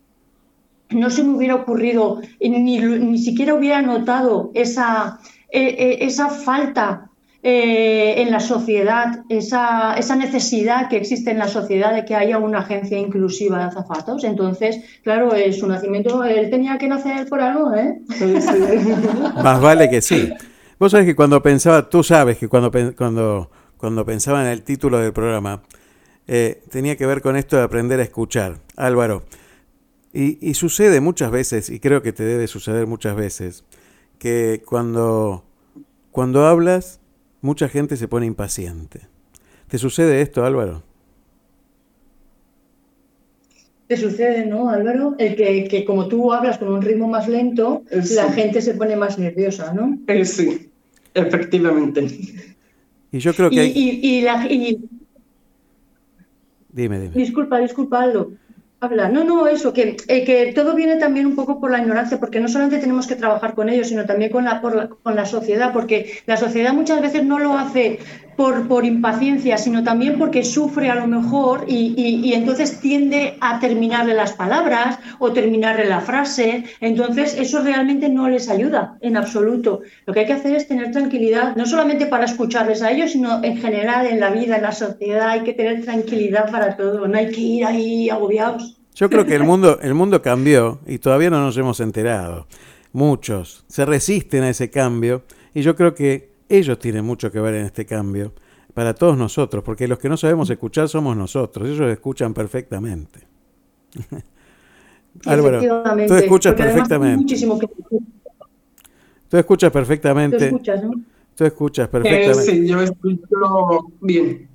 no se me hubiera ocurrido, ni, ni siquiera hubiera notado esa, eh, eh, esa falta eh, en la sociedad, esa, esa necesidad que existe en la sociedad de que haya una agencia inclusiva de azafatos. Entonces, claro, eh, su nacimiento, él tenía que nacer por algo, ¿eh? Más vale que sí. Vos sabés que cuando pensaba, tú sabes que cuando, cuando, cuando pensaba en el título del programa, eh, tenía que ver con esto de aprender a escuchar. Álvaro, y, y sucede muchas veces, y creo que te debe suceder muchas veces, que cuando, cuando hablas, mucha gente se pone impaciente. ¿Te sucede esto, Álvaro? Te sucede, ¿no, Álvaro? El que, que como tú hablas con un ritmo más lento, Sí. la gente se pone más nerviosa, ¿no? Eh, sí, efectivamente. Y yo creo que Y, hay... y- y la, y- Dime, dime. Disculpa, disculpa, Aldo. Habla. No, no, eso, que, eh, que todo viene también un poco por la ignorancia, porque no solamente tenemos que trabajar con ellos, sino también con la, con la sociedad, porque la sociedad muchas veces no lo hace por, impaciencia, sino también porque sufre a lo mejor y, y- y entonces tiende a terminarle las palabras o terminarle la frase. Entonces, eso realmente no les ayuda en absoluto. Lo que hay que hacer es tener tranquilidad, no solamente para escucharles a ellos, sino en general en la vida, en la sociedad. Hay que tener tranquilidad para todo, no hay que ir ahí agobiados. Yo creo que el mundo, el mundo cambió y todavía no nos hemos enterado. Muchos se resisten a ese cambio y yo creo que ellos tienen mucho que ver en este cambio para todos nosotros, porque los que no sabemos escuchar somos nosotros, ellos escuchan perfectamente. Álvaro, tú escuchas perfectamente. Muchísimo que Tú escuchas tú perfectamente. escuchas, ¿no? Tú escuchas Eh, perfectamente. sí, yo escucho bien.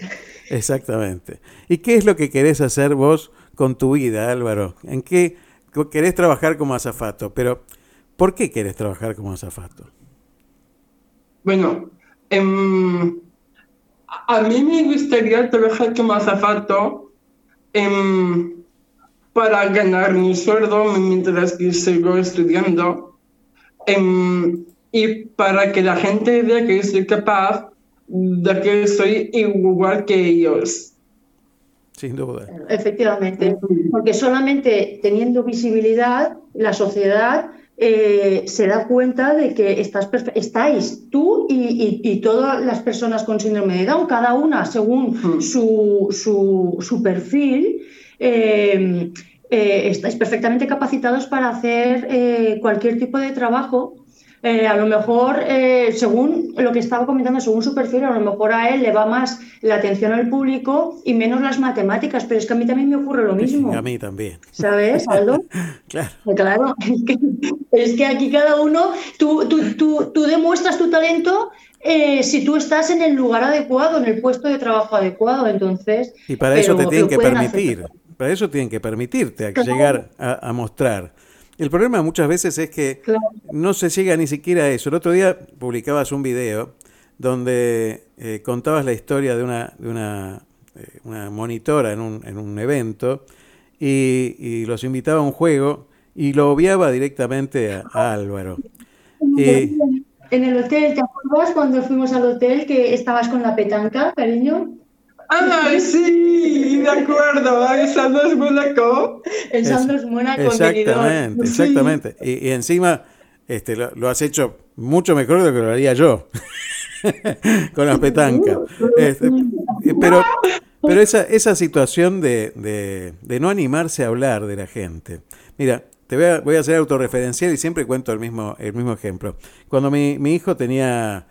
Exactamente. ¿Y qué es lo que querés hacer vos con tu vida, Álvaro? ¿En qué querés trabajar como azafato? Pero, ¿por qué querés trabajar como azafato? Bueno, em, a mí me gustaría trabajar como azafato em, para ganar mi sueldo mientras que sigo estudiando em, y para que la gente vea que soy capaz de que soy igual que ellos. Sin duda. Efectivamente, porque solamente teniendo visibilidad, la sociedad eh, se da cuenta de que estás estáis tú y, y- y todas las personas con síndrome de Down, cada una según su, su- su perfil, eh, eh, estáis perfectamente capacitados para hacer eh, cualquier tipo de trabajo. Eh, a lo mejor, eh, según lo que estaba comentando, según su perfil, a lo mejor a él le va más la atención al público y menos las matemáticas, pero es que a mí también me ocurre lo mismo, A mí también. ¿sabes, Aldo? Claro. Claro, es que, es que aquí cada uno, tú, tú, tú, tú demuestras tu talento eh, si tú estás en el lugar adecuado, en el puesto de trabajo adecuado, entonces... Y para eso te tienen que hacer. permitir. Para eso tienen que permitirte Claro. llegar a, a mostrar. El problema muchas veces es que no se llega ni siquiera a eso. El otro día publicabas un video donde eh, contabas la historia de una, de una, eh, una monitora en un, en un evento y, y los invitaba a un juego y lo obviaba directamente a, a Álvaro. Y- En el hotel, ¿te acuerdas cuando fuimos al hotel que estabas con la petanca, cariño? ¡Ay, sí! De acuerdo. Sandro es Mónaco. El es Mónaco, Exactamente, Sí. exactamente. Y, y encima este, lo, lo has hecho mucho mejor de lo que lo haría yo. Con las petancas. Este, eh, pero pero esa, esa situación de, de- de no animarse a hablar de la gente. Mira, te voy a, voy a hacer autorreferencial y siempre cuento el mismo, el mismo ejemplo. Cuando mi, mi hijo tenía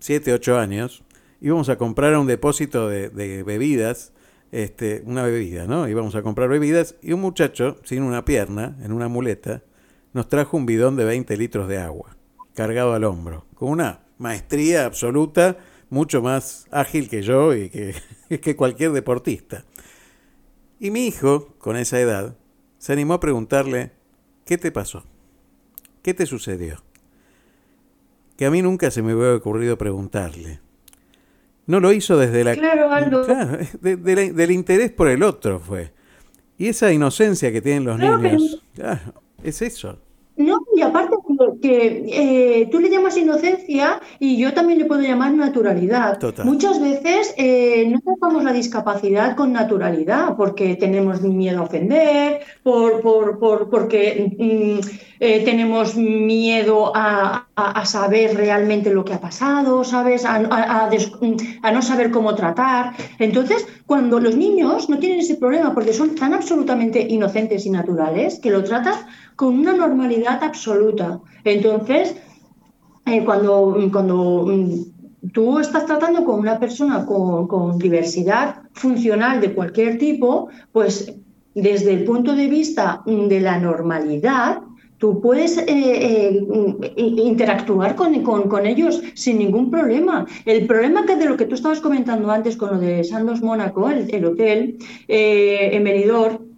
7, 8 años, íbamos a comprar a un depósito de, bebidas, este, una bebida, ¿no? Íbamos a comprar bebidas y un muchacho, sin una pierna, en una muleta, nos trajo un bidón de 20 litros de agua, cargado al hombro, con una maestría absoluta, mucho más ágil que yo y que, que cualquier deportista. Y mi hijo, con esa edad, se animó a preguntarle, ¿qué te pasó? ¿Qué te sucedió? Que a mí nunca se me hubiera ocurrido preguntarle. No lo hizo desde la... Claro, Aldo. Claro, de- de la- del interés por el otro fue. Y esa inocencia que tienen los niños, claro, es eso. No, y aparte que, eh, tú le llamas inocencia y yo también le puedo llamar naturalidad. Total. Muchas veces eh, no tratamos la discapacidad con naturalidad porque tenemos miedo a ofender, por, por, por- porque mm, eh, tenemos miedo a, a- a saber realmente lo que ha pasado, ¿sabes? A, a- a a no saber cómo tratar. Entonces, cuando los niños no tienen ese problema porque son tan absolutamente inocentes y naturales que lo tratas con una normalidad absoluta. Entonces, eh, cuando, cuando mm, tú estás tratando con una persona con, con diversidad funcional de cualquier tipo, pues desde el punto de vista mm, de la normalidad, tú puedes eh, eh, interactuar con, ellos sin ningún problema. El problema que de lo que tú estabas comentando antes con lo de Sandos Mónaco, el, el hotel eh, en Benidorm,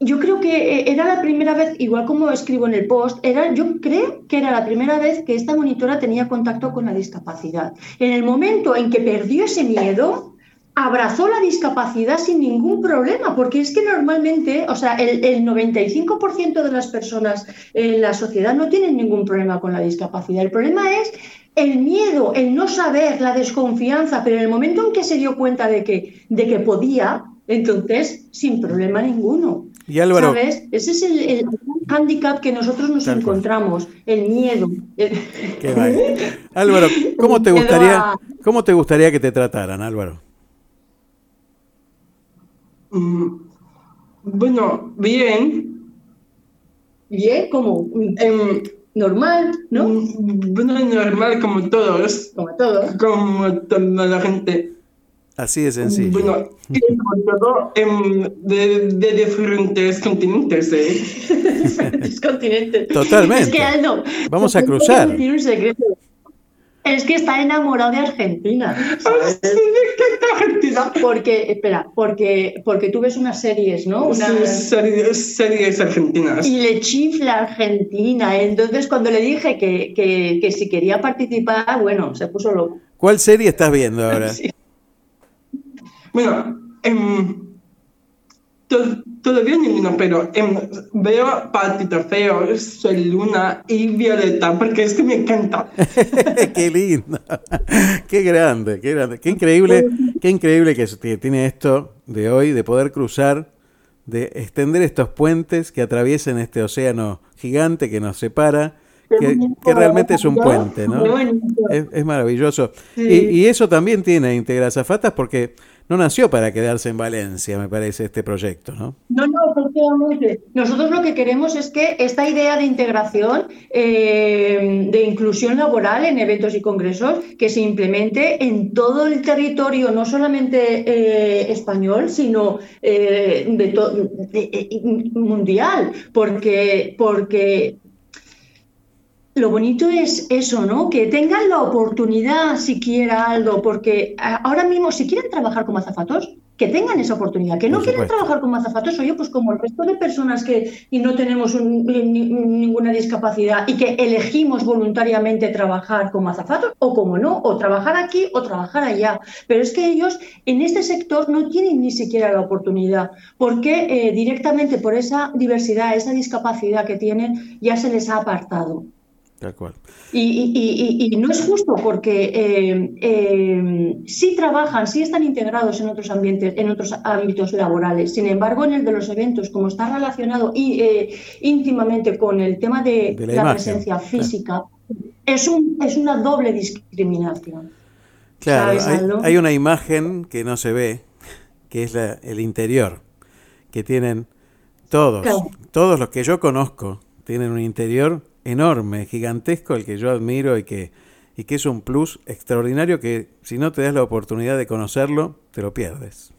yo creo que eh, era la primera vez, igual como escribo en el post, era, yo creo que era la primera vez que esta monitora tenía contacto con la discapacidad. En el momento en que perdió ese miedo, abrazó la discapacidad sin ningún problema, porque es que normalmente, o sea, el, el 95% de las personas en la sociedad no tienen ningún problema con la discapacidad. El problema es el miedo, el no saber, la desconfianza, pero en el momento en que se dio cuenta de que, de que podía, entonces, sin problema ninguno. Y Álvaro, ¿Sabes? Ese es el, el hándicap que nosotros nos encontramos, el miedo. El- qué vaya. Álvaro, ¿cómo te gustaría, cómo te gustaría que te trataran, Álvaro? Mm, Bueno, bien. Bien, como normal, ¿no? Bueno, normal como todos. Como todos. Como toda la gente. Así de sencillo. Bueno, y sobre todo em, de, de diferentes continentes, ¿eh? Descontinente. Totalmente. Es que Aldo, Vamos a cruzar. decir un secreto. Es que está enamorado de Argentina. ¿sabes? Argentina. Porque, espera, porque, porque tú ves unas series, ¿no? Una- Sí, series, series argentinas. Y le chifla Argentina. Entonces, cuando le dije que, que, que si quería participar, bueno, se puso loco. ¿Cuál serie estás viendo ahora? Bueno, em, to- todavía ninguno, pero em, veo Patito Feo, Soy Luna y Violeta, porque es que me encanta. qué lindo, qué grande, qué grande, qué increíble, qué increíble que, tiene esto de hoy, de poder cruzar, de extender estos puentes que atraviesen este océano gigante que nos separa, que, que realmente es un puente, ¿no? Es, es maravilloso. Sí. Y, y eso también tiene Integra Azafatas porque no nació para quedarse en Valencia, me parece, este proyecto, ¿no? No, no, efectivamente. Nosotros lo que queremos es que esta idea de integración, eh, de inclusión laboral en eventos y congresos, que se implemente en todo el territorio, no solamente eh, español, sino eh, de de- mundial, porque, porque lo bonito es eso, ¿no? Que tengan la oportunidad siquiera, Aldo, porque a- ahora mismo, si quieren trabajar como azafatos, que tengan esa oportunidad. Que no supuesto. trabajar como azafatos, oye, pues como el resto de personas que y no tenemos un- ni- ninguna discapacidad y que elegimos voluntariamente trabajar como azafatos, o como no, o trabajar aquí o trabajar allá. Pero es que ellos en este sector no tienen ni siquiera la oportunidad, porque eh, directamente por esa diversidad, esa discapacidad que tienen, ya se les ha apartado. Tal cual. Y, y- y- y- no es justo porque eh, eh, sí trabajan, sí están integrados en otros ambientes, en otros ámbitos laborales. Sin embargo, en el de los eventos, como está relacionado y, eh, íntimamente con el tema de, De la presencia física, es, un, es una doble discriminación. Claro, ¿Sabes, hay, una imagen que no se ve, que es la- el interior, que tienen todos, Claro. todos los que yo conozco, tienen un interior enorme, gigantesco, el que yo admiro y que, y que es un plus extraordinario que si no te das la oportunidad de conocerlo, te lo pierdes.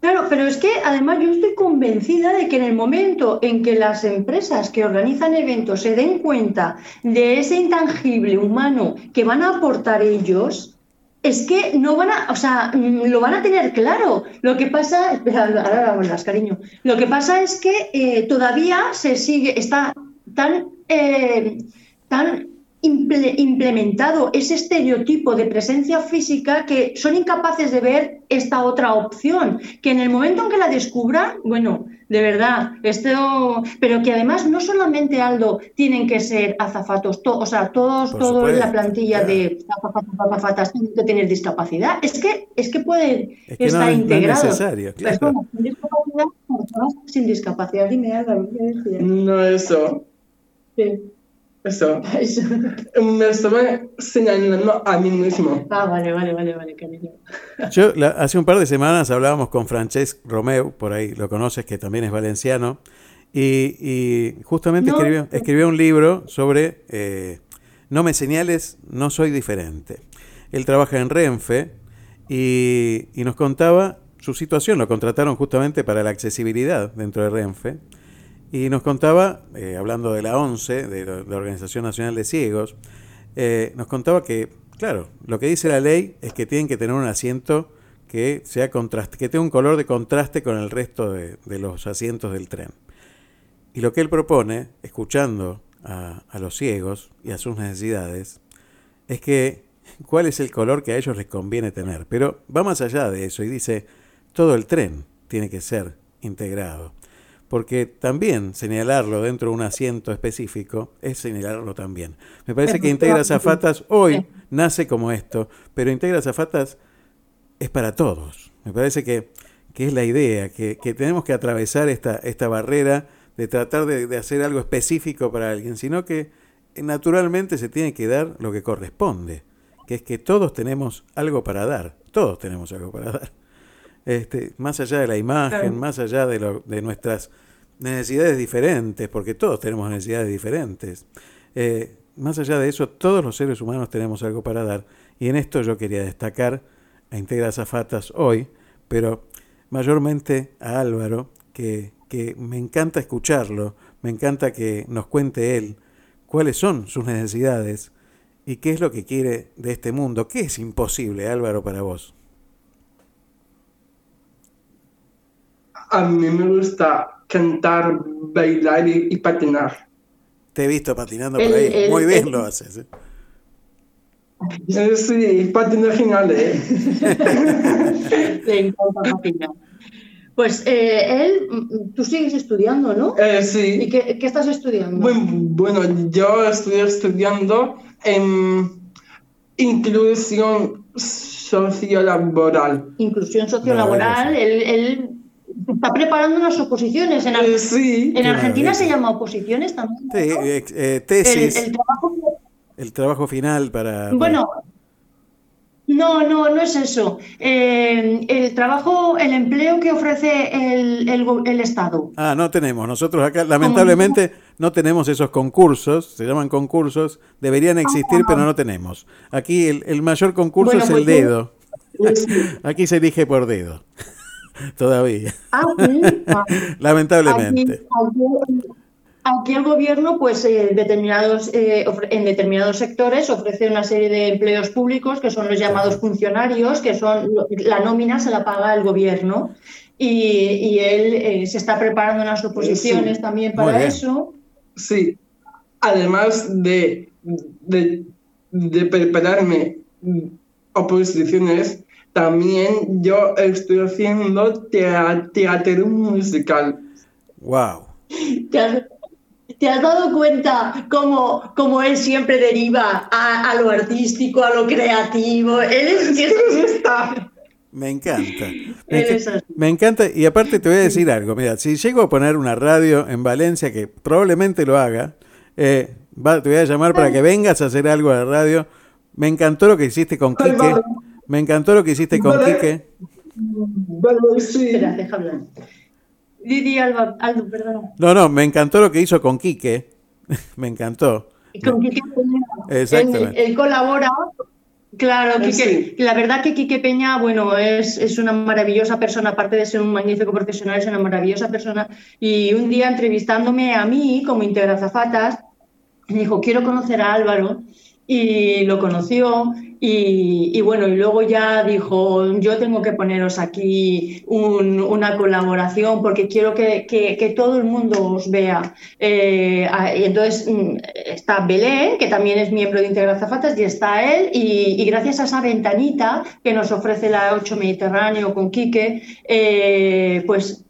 Claro, pero es que además yo estoy convencida de que en el momento en que las empresas que organizan eventos se den cuenta de ese intangible humano que van a aportar ellos, es que no van a, o sea, lo van a tener claro. Lo que pasa, ahora hablas, cariño. Lo que pasa es que eh, todavía se sigue, está tan, eh, tan imple- implementado ese estereotipo de presencia física que son incapaces de ver esta otra opción, que en el momento en que la descubran, bueno, de verdad, esto, pero que además no solamente Aldo tienen que ser azafatos, to- o sea, todos, Por todo en la plantilla de azafatos, azafatas tienen que tener discapacidad. Es que, es que pueden Es que no estar es- no es integrados. necesario, claro. Personas sin discapacidad, personas sin discapacidad. Dime, Álvaro, ¿qué? No eso. Sí. Eso. Me estaba señalando a mí mismo. Ah, vale, vale, vale, vale, cariño. Yo la- hace un par de semanas hablábamos con Francesc Romeu, por ahí lo conoces, que también es valenciano, y, y justamente No. escribió, escribió un libro sobre eh, No me señales, no soy diferente. Él trabaja en Renfe y, y nos contaba su situación, lo contrataron justamente para la accesibilidad dentro de Renfe, y nos contaba, eh, hablando de la ONCE, de la, Organización Nacional de Ciegos, eh, nos contaba que, claro, lo que dice la ley es que tienen que tener un asiento que sea contraste, que tenga un color de contraste con el resto de, de los asientos del tren. Y lo que él propone, escuchando a, a los ciegos y a sus necesidades, es que cuál es el color que a ellos les conviene tener. Pero va más allá de eso y dice, todo el tren tiene que ser integrado. Porque también señalarlo dentro de un asiento específico es señalarlo también. Me parece que Integra Zafatas hoy nace como esto, pero Integra Zafatas es para todos. Me parece que, que es la idea, que, que tenemos que atravesar esta, esta barrera de tratar de, de hacer algo específico para alguien, sino que naturalmente se tiene que dar lo que corresponde, que es que todos tenemos algo para dar, todos tenemos algo para dar. Este, más allá de la imagen, Claro. más allá de, lo- de nuestras necesidades diferentes, porque todos tenemos necesidades diferentes. Eh, más allá de eso, todos los seres humanos tenemos algo para dar. Y en esto yo quería destacar a Integra Zafatas hoy, pero mayormente a Álvaro, que, que me encanta escucharlo, me encanta que nos cuente él cuáles son sus necesidades y qué es lo que quiere de este mundo. ¿Qué es imposible, Álvaro, para vos? A mí me gusta cantar, bailar y, y patinar. Te he visto patinando por El- ahí. el- Muy bien el- lo haces. ¿eh? Sí, patinar genial, ¿eh? Le encanta patinar. Pues eh, él, mm, tú sigues estudiando, ¿no? Eh, sí. ¿Y qué, qué estás estudiando? Bueno, bueno, yo estoy estudiando en inclusión sociolaboral. Inclusión sociolaboral, él, él está preparando unas oposiciones. En, Ar- Eh, sí. en Argentina maravilla. se llama oposiciones también. Sí, ¿no? eh, eh, El- tesis, el el, trabajo- trabajo final para... Bueno, no, no, no es eso. Eh, el trabajo, el empleo que ofrece el, el el Estado. Ah, no tenemos. Nosotros acá, lamentablemente, no tenemos esos concursos. Se llaman concursos. Deberían existir, pero no tenemos. Aquí el, el mayor concurso Bueno, es el pues dedo. Aquí se elige por dedo. Todavía. Ah. Ah. Lamentablemente. Aquí, el gobierno, pues eh, determinados, eh, en determinados sectores ofrece una serie de empleos públicos que son los llamados funcionarios, que son la nómina se la paga el gobierno. Y, y él eh, se está preparando unas oposiciones Sí. también para eso. Sí, además de, de, de prepararme oposiciones, también yo estoy haciendo tea- teatro musical. Wow. ¿Te has, te has dado cuenta cómo, cómo él siempre deriva a, a lo artístico, a lo creativo? Él es que Me encanta. Me, Él encanta. Y aparte te voy a decir algo. Mira, si llego a poner una radio en Valencia, que probablemente lo haga, eh, va- te voy a llamar para que vengas a hacer algo a la radio. Me encantó lo que hiciste con vale. Me encantó lo que hiciste con Vale. Quique. Espera, deja hablar. Didi Alba, Aldo, perdón. No, no, me encantó lo que hizo con Quique. me encantó. Con Quique Peña. Exactamente. Él, él colabora. Claro, Eh, Quique- la verdad que Quique Peña, bueno, es, es una maravillosa persona, aparte de ser un magnífico profesional, es una maravillosa persona. Y un día entrevistándome a mí como integra zafatas, me dijo, quiero conocer a Álvaro. y lo conoció y, bueno, y luego ya dijo, yo tengo que poneros aquí un- una colaboración porque quiero que, que- todo el mundo os vea. Eh, y entonces mm, está Belén, que también es miembro de Integra Zafatas, y está él, y, y gracias a esa ventanita que nos ofrece la 8 Mediterráneo con Quique, eh, pues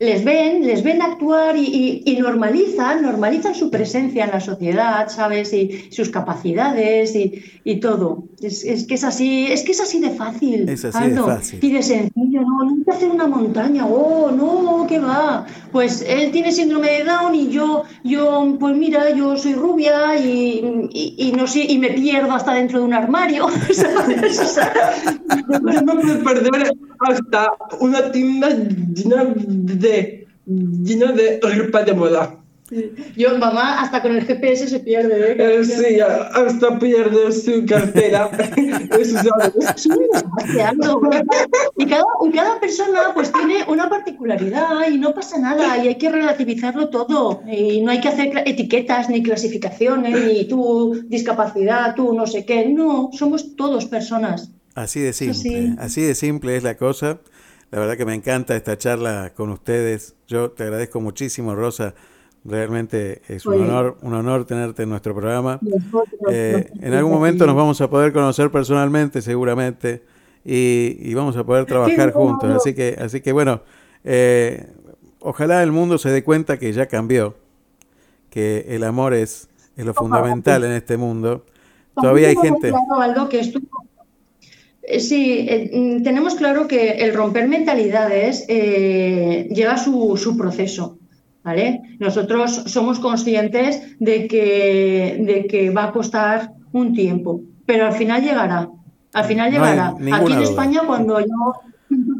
les ven, les ven actuar y, y- y normalizan, normalizan su presencia en la sociedad, ¿sabes? Y sus capacidades y, y todo. Es, es que es así, es que es así de fácil. Es así de fácil. Y de sencillo, no, hacer una montaña, oh, no, ¿qué va? Pues él tiene síndrome de Down y yo, yo, pues mira, yo soy rubia y, y, no sé, y me pierdo hasta dentro de un armario. No me perder hasta una tienda llena de, llena de ropa de moda. Yo, mamá, hasta con el GPS se pierde. ¿eh? Eh, sí, hasta pierde su cartera. Eso sabes. Es. Y cada, y cada persona pues tiene una particularidad y no pasa nada y hay que relativizarlo todo y no hay que hacer etiquetas ni clasificaciones ni tú discapacidad, tú no sé qué, no, somos todos personas. Así de simple, sí. así de simple es la cosa. La verdad que me encanta esta charla con ustedes. Yo te agradezco muchísimo, Rosa. Realmente es un honor, un honor tenerte en nuestro programa. Eh, en algún momento nos vamos a poder conocer personalmente, seguramente, y, y vamos a poder trabajar juntos. Así que, así que bueno, eh, ojalá el mundo se dé cuenta que ya cambió, que el amor es, es lo fundamental en este mundo. Todavía hay gente. que Eh, Sí, eh, mm, tenemos claro que el romper mentalidades eh, lleva su, su proceso. ¿Vale? Nosotros somos conscientes de que, de que va a costar un tiempo, pero al final llegará. Al final llegará. Aquí en duda. España, cuando yo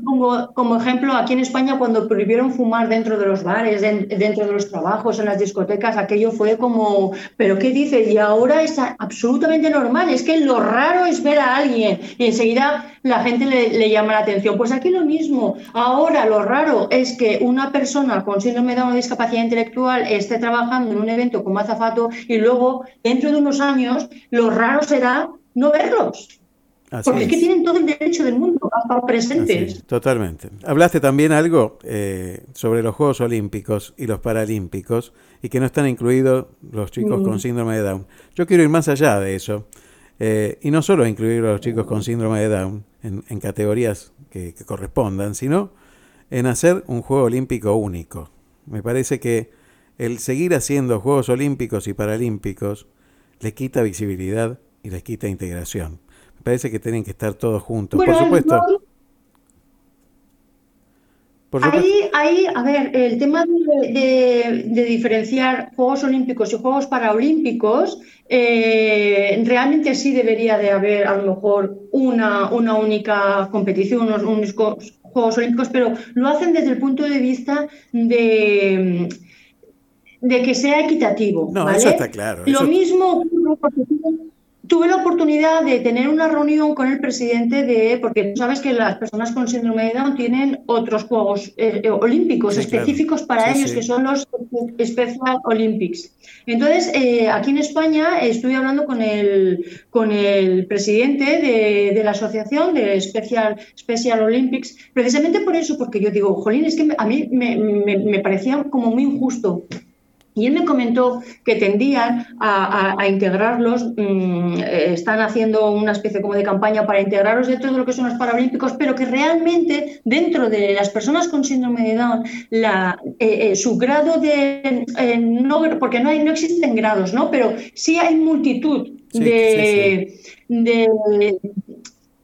pongo como ejemplo, aquí en España, cuando prohibieron fumar dentro de los bares, den- dentro de los trabajos, en las discotecas, aquello fue como, ¿pero qué dice? Y ahora es absolutamente normal. Es que lo raro es ver a alguien y enseguida la gente le, llama la atención. Pues aquí lo mismo. Ahora lo raro es que una persona con síndrome de o discapacidad intelectual esté trabajando en un evento como azafato y luego, dentro de unos años, lo raro será no verlos. Así Porque es que tienen todo el derecho del mundo a estar presentes. Totalmente. Hablaste también algo eh, sobre los Juegos Olímpicos y los Paralímpicos y que no están incluidos los chicos Mm. con síndrome de Down. Yo quiero ir más allá de eso. eh, y no solo incluir a los chicos con síndrome de Down en, en categorías que, que correspondan, sino en hacer un Juego Olímpico único. Me parece que el seguir haciendo Juegos Olímpicos y Paralímpicos les quita visibilidad y les quita integración. Parece que tienen que estar todos juntos. Bueno, Por supuesto. yo- Por supuesto. Ahí, ahí, a ver, el tema de, de- de diferenciar Juegos Olímpicos y Juegos Paralímpicos, eh, realmente sí debería de haber a lo mejor una, una única competición, unos únicos Juegos Olímpicos, pero lo hacen desde el punto de vista de, de que sea equitativo. No, ¿vale? eso está claro. Lo eso- mismo ocurre tuve- la oportunidad de tener una reunión con el presidente de, porque tú sabes que las personas con síndrome de Down tienen otros Juegos eh, eh, Olímpicos Sí, claro. específicos para Sí, ellos, sí. que son los Special Olympics. Entonces, eh, aquí en España estuve hablando con el, con el presidente de, de la asociación de Special, Special Olympics, precisamente por eso, porque yo digo, jolín, es que a mí me, me- me parecía como muy injusto. Y él me comentó que tendían a, a- a integrarlos, mm, eh, están haciendo una especie como de campaña para integrarlos dentro de lo que son los Paralímpicos, pero que realmente dentro de las personas con síndrome de Down, la, eh, eh, su grado de, eh, no, porque no, hay, no existen grados, ¿no? pero sí hay multitud Sí, de, de-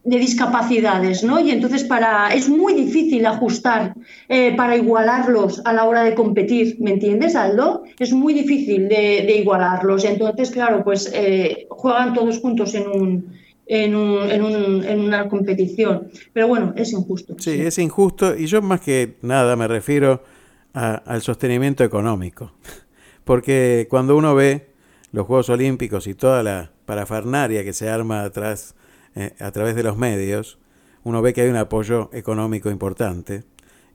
de discapacidades, ¿no? Y entonces para es muy difícil ajustar eh, para igualarlos a la hora de competir, ¿me entiendes, Aldo? Es muy difícil de, de igualarlos. Entonces, claro, pues eh, juegan todos juntos en un, en, un- en un- en una competición. Pero bueno, es injusto. Sí, es injusto y yo más que nada me refiero a- al sostenimiento económico. Porque cuando uno ve los Juegos Olímpicos y toda la parafernaria que se arma atrás, eh, a través de los medios, uno ve que hay un apoyo económico importante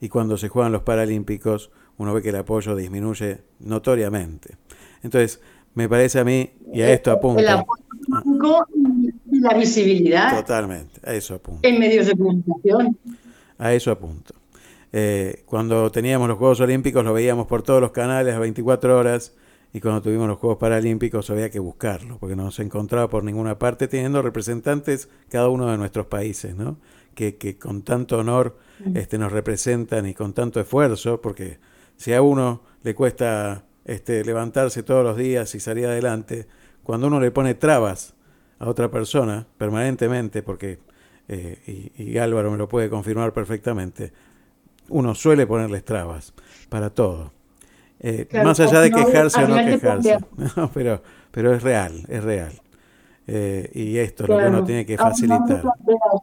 y cuando se juegan los Paralímpicos uno ve que el apoyo disminuye notoriamente. Entonces, me parece a mí, y a esto El apunto, apoyo económico y, la visibilidad Totalmente, a eso apunto. en medios de comunicación. A eso apunto. Eh, cuando teníamos los Juegos Olímpicos lo veíamos por todos los canales a 24 horas y cuando tuvimos los Juegos Paralímpicos había que buscarlo porque no se encontraba por ninguna parte teniendo representantes cada uno de nuestros países, ¿no? Que, que con tanto honor este, nos representan y con tanto esfuerzo, porque si a uno le cuesta este, levantarse todos los días y salir adelante, cuando uno le pone trabas a otra persona permanentemente, porque, eh, y, y Álvaro me lo puede confirmar perfectamente, uno suele ponerles trabas para todo. Eh, Claro, más allá de no, quejarse o no quejarse. No, pero, pero es real, es real. Eh, y esto es lo que uno tiene que de facilitar. fronteras.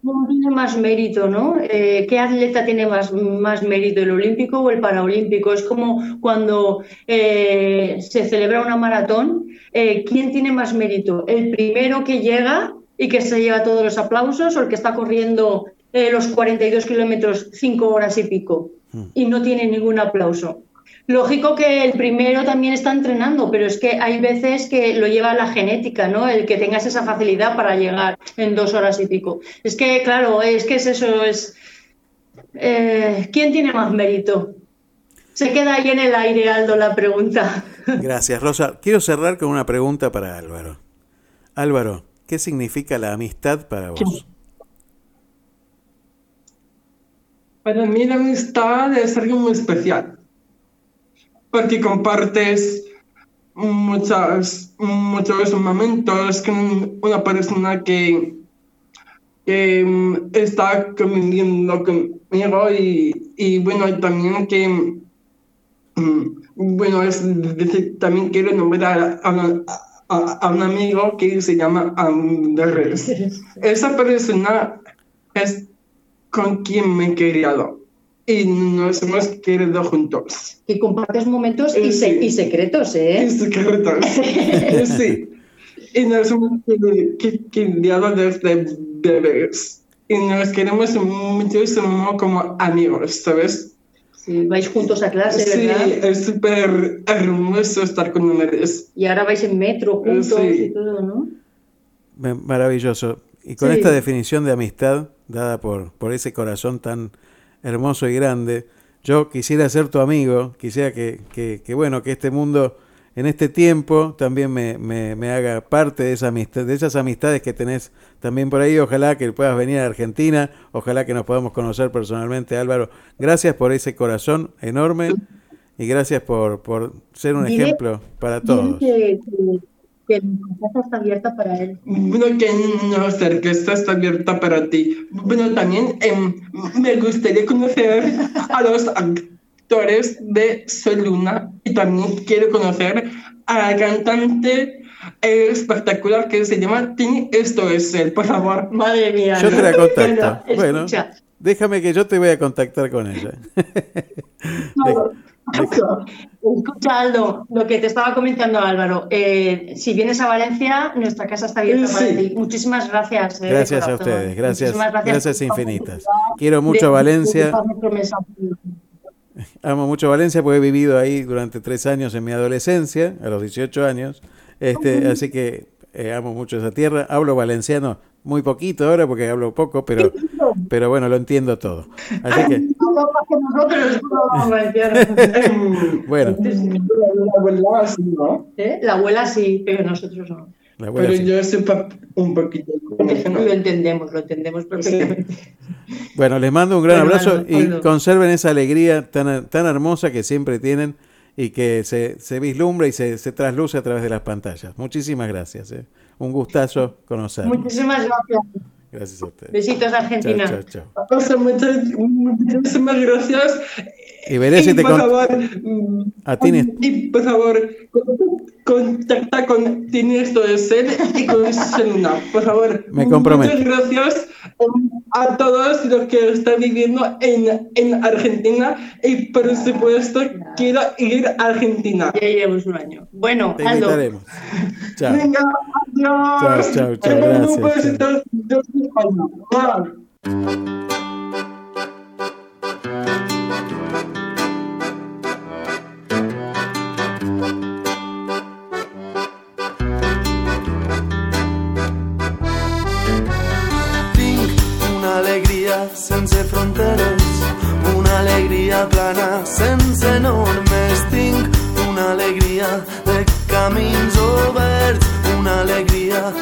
¿Quién tiene más mérito, no? Eh, ¿Qué atleta tiene más, más mérito, el olímpico o el paraolímpico? Es como cuando eh, se celebra una maratón, eh, ¿quién tiene más mérito? ¿El primero que llega y que se lleva todos los aplausos o el que está corriendo los 42 kilómetros 5 horas y pico y no tiene ningún aplauso? Lógico que el primero también está entrenando, pero es que hay veces que lo lleva la genética, ¿no? El que tengas esa facilidad para llegar en dos horas y pico. Es que, claro, es que es eso, es... eh, ¿Quién tiene más mérito? Se queda ahí en el aire, Aldo, la pregunta. Gracias, Rosa. Quiero cerrar con una pregunta para Álvaro. Álvaro, ¿qué significa la amistad para vos? Para mí la amistad es algo muy especial, porque compartes muchas, muchos momentos con una persona que, que mm, está conviviendo conmigo y, y bueno, también que, mm, bueno, es decir, también quiero nombrar a, una- a- a un amigo que se llama Andrés. Esa persona es con quien me he criado y nos hemos querido juntos. Que compartes momentos y, se- y secretos, ¿eh? Y secretos. sí. Y nos hemos que- que- criado desde bebés. Y nos queremos muchísimo como amigos, ¿sabes? Sí, vais juntos a clase, Sí, ¿verdad? es súper hermoso estar con Andrés. Y ahora vais en metro juntos Sí. y todo, ¿no? Maravilloso. Y con Sí. esta definición de amistad dada por, por ese corazón tan hermoso y grande, yo quisiera ser tu amigo, quisiera que, que- que, bueno, que este mundo en este tiempo también me, me- me haga parte de, esa amistad, de esas amistades que tenés también por ahí. Ojalá que puedas venir a Argentina, ojalá que nos podamos conocer personalmente, Álvaro. Gracias por ese corazón enorme y gracias por, por ser un ejemplo para todos. que, que, mi casa está abierta para él. Bueno, que no sé, que esta está abierta para ti. Bueno, también em, me gustaría conocer a los actores de Soluna y también quiero conocer a la cantante espectacular que se llama Tini. Esto es él, por favor. Madre mía. Yo te la contacto. Bueno, déjame que yo te voy a contactar con ella. Aldo, lo que te estaba comentando Álvaro. eh, si vienes a Valencia, nuestra casa está abierta para Sí. ti. Muchísimas gracias. eh, Gracias a ustedes, gracias, Muchísimas gracias por infinitas. Quiero mucho de- Valencia, amo mucho Valencia porque he vivido ahí durante tres años en mi adolescencia, a los 18 años, este, así que eh, amo mucho esa tierra. Hablo valenciano muy poquito ahora porque hablo poco, pero, pero bueno, lo entiendo todo. Así que, más que nosotros, no vamos a valenciano. bueno, La abuela sí, ¿no? ¿Eh? La abuela sí, pero nosotros no. la abuela Pero sí. yo soy pa- un poquito. Lo entendemos, lo entendemos perfectamente. Bueno, les mando un gran abrazo y conserven esa alegría tan, tan hermosa que siempre tienen y que se, se vislumbra y se, se trasluce a través de las pantallas. Muchísimas gracias. eh. Un gustazo conocerlos. Muchísimas gracias. Gracias a ustedes. Besitos, Argentina. Chao, chao, chao. O sea, muchas, muchísimas gracias. Y veré si te por con- favor, A Tini. y por favor, con- contacta con Tini esto es él y con Selena, por favor. Me comprometo. Muchas gracias um, a todos los que están viviendo en, en Argentina y por supuesto quiero ir a Argentina. Ya iremos un año. Bueno, Te Aldo. invitaremos. Chao. Venga, adiós. Chao, chao, chao, gracias, besito desde España. Bye. sense normes tinc una alegria de camins oberts, una alegria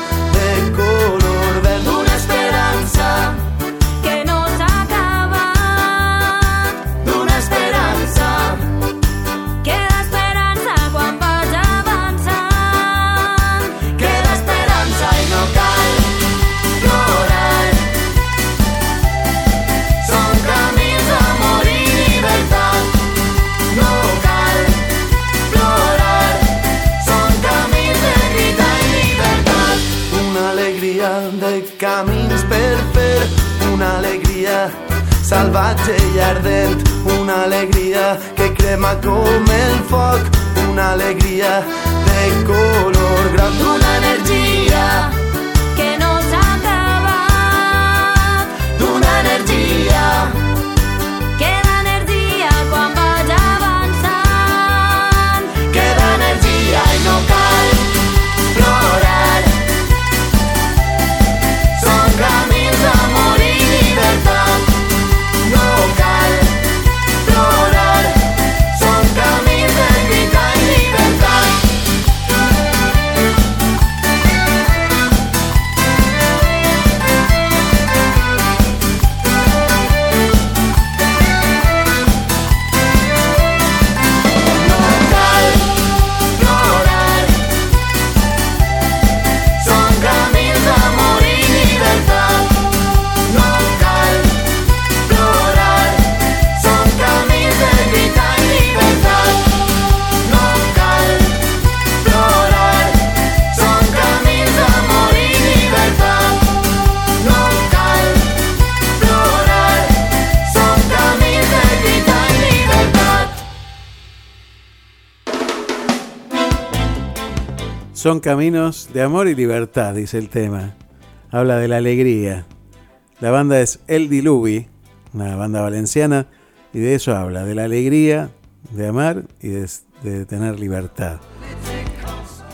salvatge i ardent una alegria que crema com el foc una alegria de color. Groc d'una energia que no s'acaba d'una energia Son caminos de amor y libertad, dice el tema. Habla de la alegría. La banda es El Diluvi, una banda valenciana, y de eso habla, de la alegría de amar y de, tener libertad.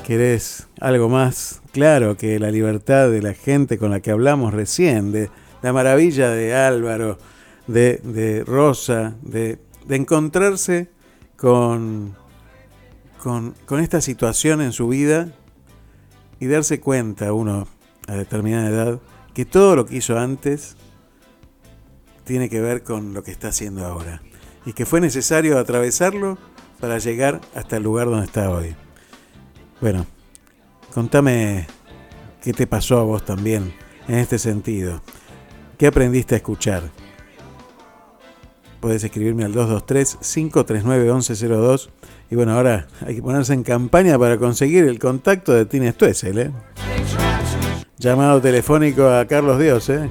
¿Querés algo más claro que la libertad de la gente con la que hablamos recién? De la maravilla de Álvaro, de, Rosa, de, encontrarse con, con, con esta situación en su vida y darse cuenta uno a determinada edad que todo lo que hizo antes tiene que ver con lo que está haciendo ahora y que fue necesario atravesarlo para llegar hasta el lugar donde está hoy. Bueno, contame qué te pasó a vos también en este sentido. ¿Qué aprendiste a escuchar? Puedes escribirme al 223-539-1102. Y bueno, ahora hay que ponerse en campaña para conseguir el contacto de Tine Stuessel, ¿eh? Llamado telefónico a Carlos Dios, ¿eh?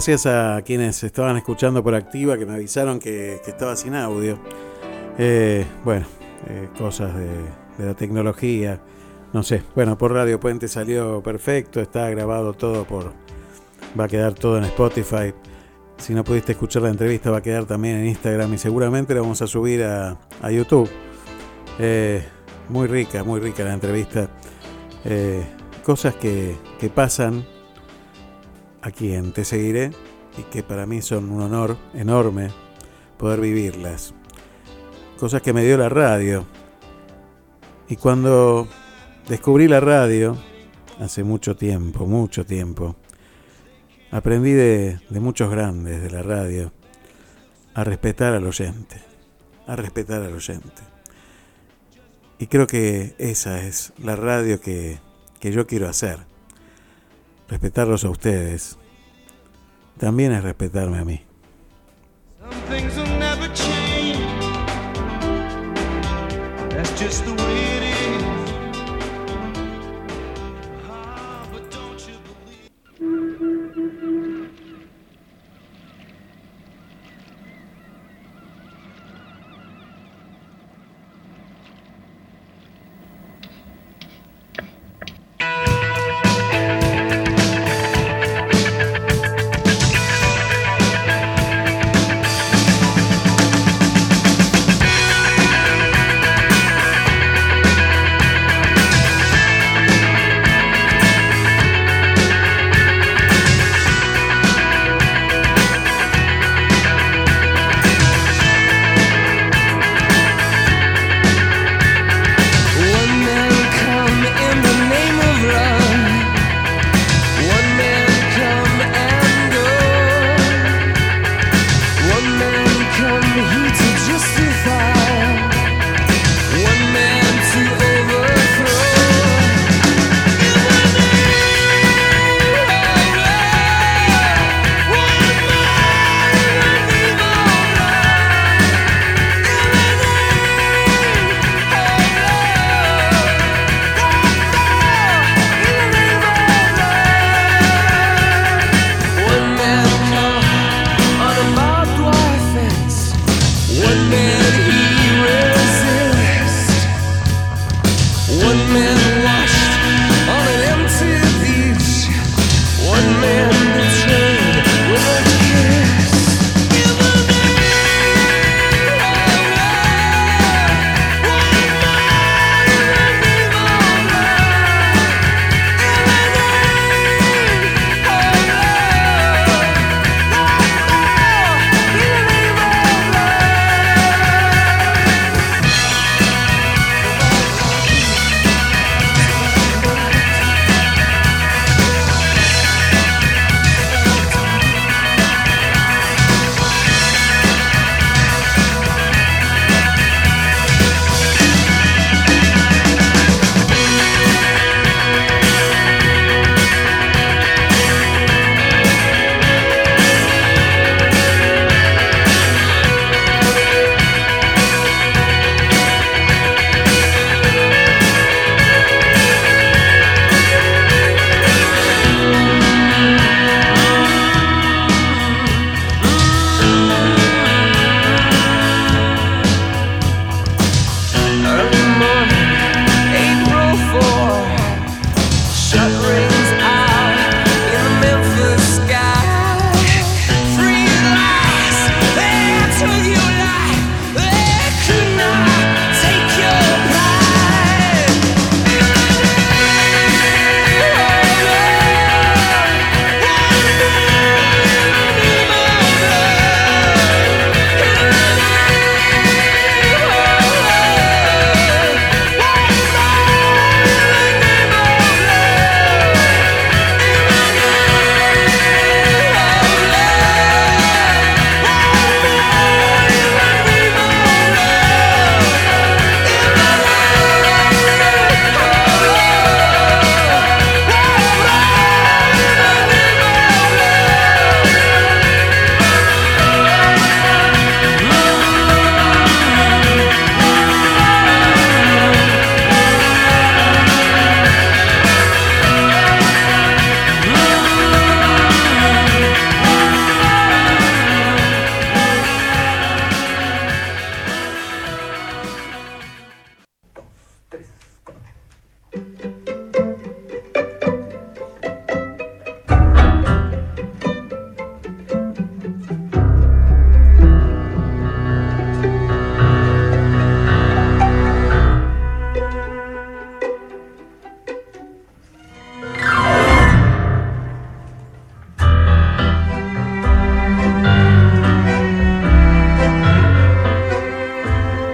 Gracias a quienes estaban escuchando por activa, que me avisaron que, estaba sin audio. Eh, bueno, eh, cosas de, la tecnología, no sé. Bueno, por Radio Puente salió perfecto, está grabado todo por... Va a quedar todo en Spotify. Si no pudiste escuchar la entrevista, va a quedar también en Instagram y seguramente la vamos a subir a, YouTube. Eh, muy rica, muy rica la entrevista. Cosas que pasan aquí en Te Seguiré y que para mí son un honor enorme poder vivirlas. Cosas que me dio la radio. Y cuando descubrí la radio, hace mucho tiempo, mucho tiempo, aprendí de, de muchos grandes de la radio a respetar al oyente, a respetar al oyente. Y creo que esa es la radio que, que yo quiero hacer. Respetarlos a ustedes también es respetarme a mí.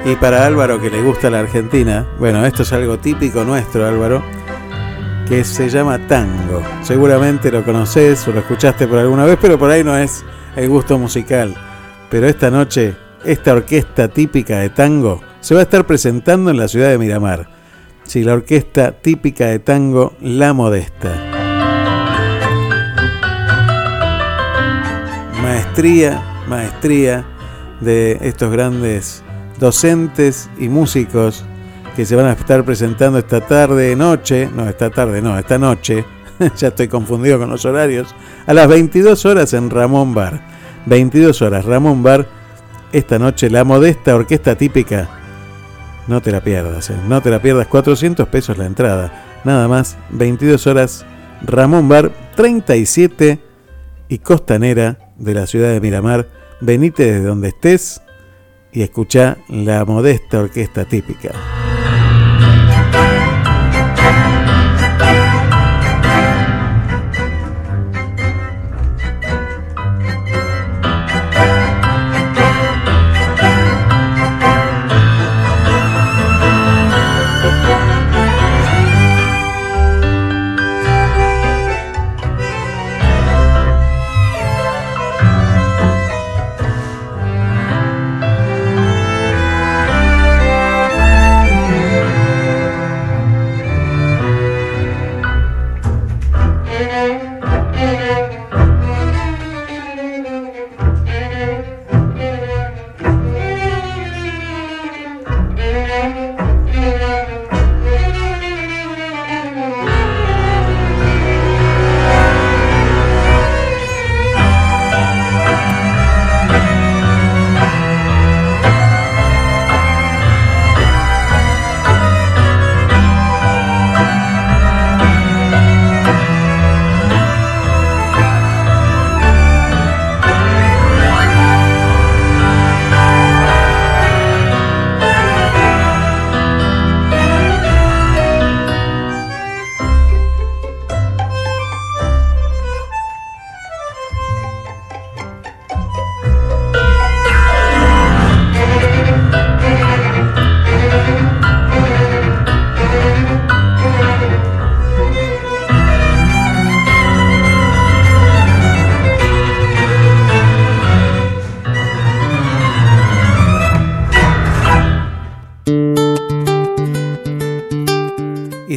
Y para Álvaro que le gusta la Argentina, bueno, esto es algo típico nuestro, Álvaro, que se llama tango. Seguramente lo conoces o lo escuchaste por alguna vez, pero por ahí no es el gusto musical. Pero esta noche, esta orquesta típica de tango se va a estar presentando en la ciudad de Miramar. Sí, la orquesta típica de tango La Modesta. Maestría, maestría de estos grandes docentes y músicos que se van a estar presentando esta tarde, noche, no, esta tarde, no, esta noche, ya estoy confundido con los horarios, a las 22 horas en Ramón Bar. 22 horas, Ramón Bar, esta noche la modesta orquesta típica. No te la pierdas, eh, no te la pierdas, 400 pesos la entrada, nada más, 22 horas, Ramón Bar, 37 y Costanera de la ciudad de Miramar. Venite desde donde estés y escucha la modesta orquesta típica.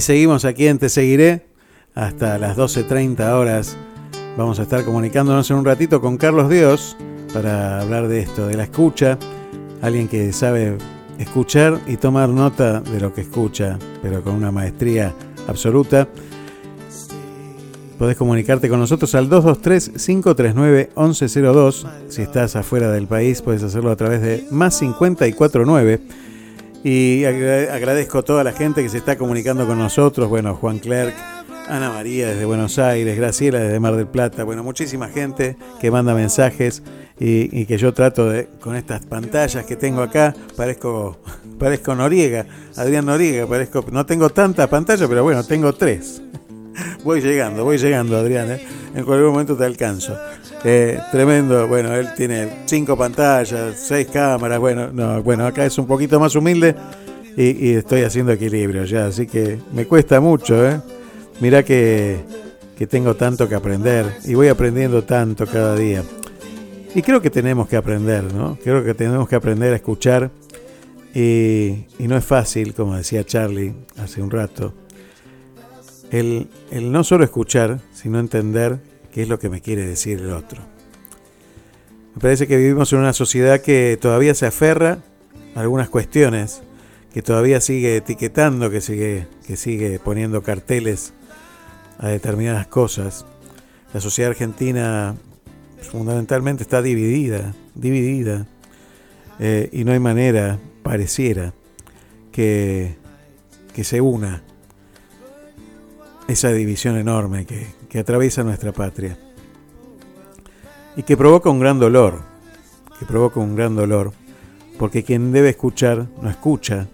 Seguimos aquí en Te Seguiré hasta las 12.30 horas. Vamos a estar comunicándonos en un ratito con Carlos Dios para hablar de esto, de la escucha. Alguien que sabe escuchar y tomar nota de lo que escucha, pero con una maestría absoluta. Podés comunicarte con nosotros al 223-539-1102. Si estás afuera del país, puedes hacerlo a través de más 549. Y agra- agradezco a toda la gente que se está comunicando con nosotros. Bueno, Juan Clerc, Ana María desde Buenos Aires, Graciela desde Mar del Plata. Bueno, muchísima gente que manda mensajes y, y que yo trato de, con estas pantallas que tengo acá, parezco, parezco Noriega, Adrián Noriega, parezco, no tengo tantas pantallas, pero bueno, tengo tres. Voy llegando, voy llegando, Adrián. ¿eh? En cualquier momento te alcanzo. Eh, tremendo. Bueno, él tiene cinco pantallas, seis cámaras. Bueno, no, bueno, acá es un poquito más humilde y, estoy haciendo equilibrio ya, así que me cuesta mucho. ¿eh? Mirá que, que tengo tanto que aprender y voy aprendiendo tanto cada día. Y creo que tenemos que aprender, ¿no? Creo que tenemos que aprender a escuchar y, y no es fácil, como decía Charlie hace un rato, el, el no solo escuchar, sino entender qué es lo que me quiere decir el otro. Me parece que vivimos en una sociedad que todavía se aferra a algunas cuestiones, que todavía sigue etiquetando, que sigue, que sigue poniendo carteles a determinadas cosas. La sociedad argentina fundamentalmente está dividida, dividida, eh, y no hay manera, pareciera, que, que se una esa división enorme que, atraviesa nuestra patria y que provoca un gran dolor, que provoca un gran dolor, porque quien debe escuchar no escucha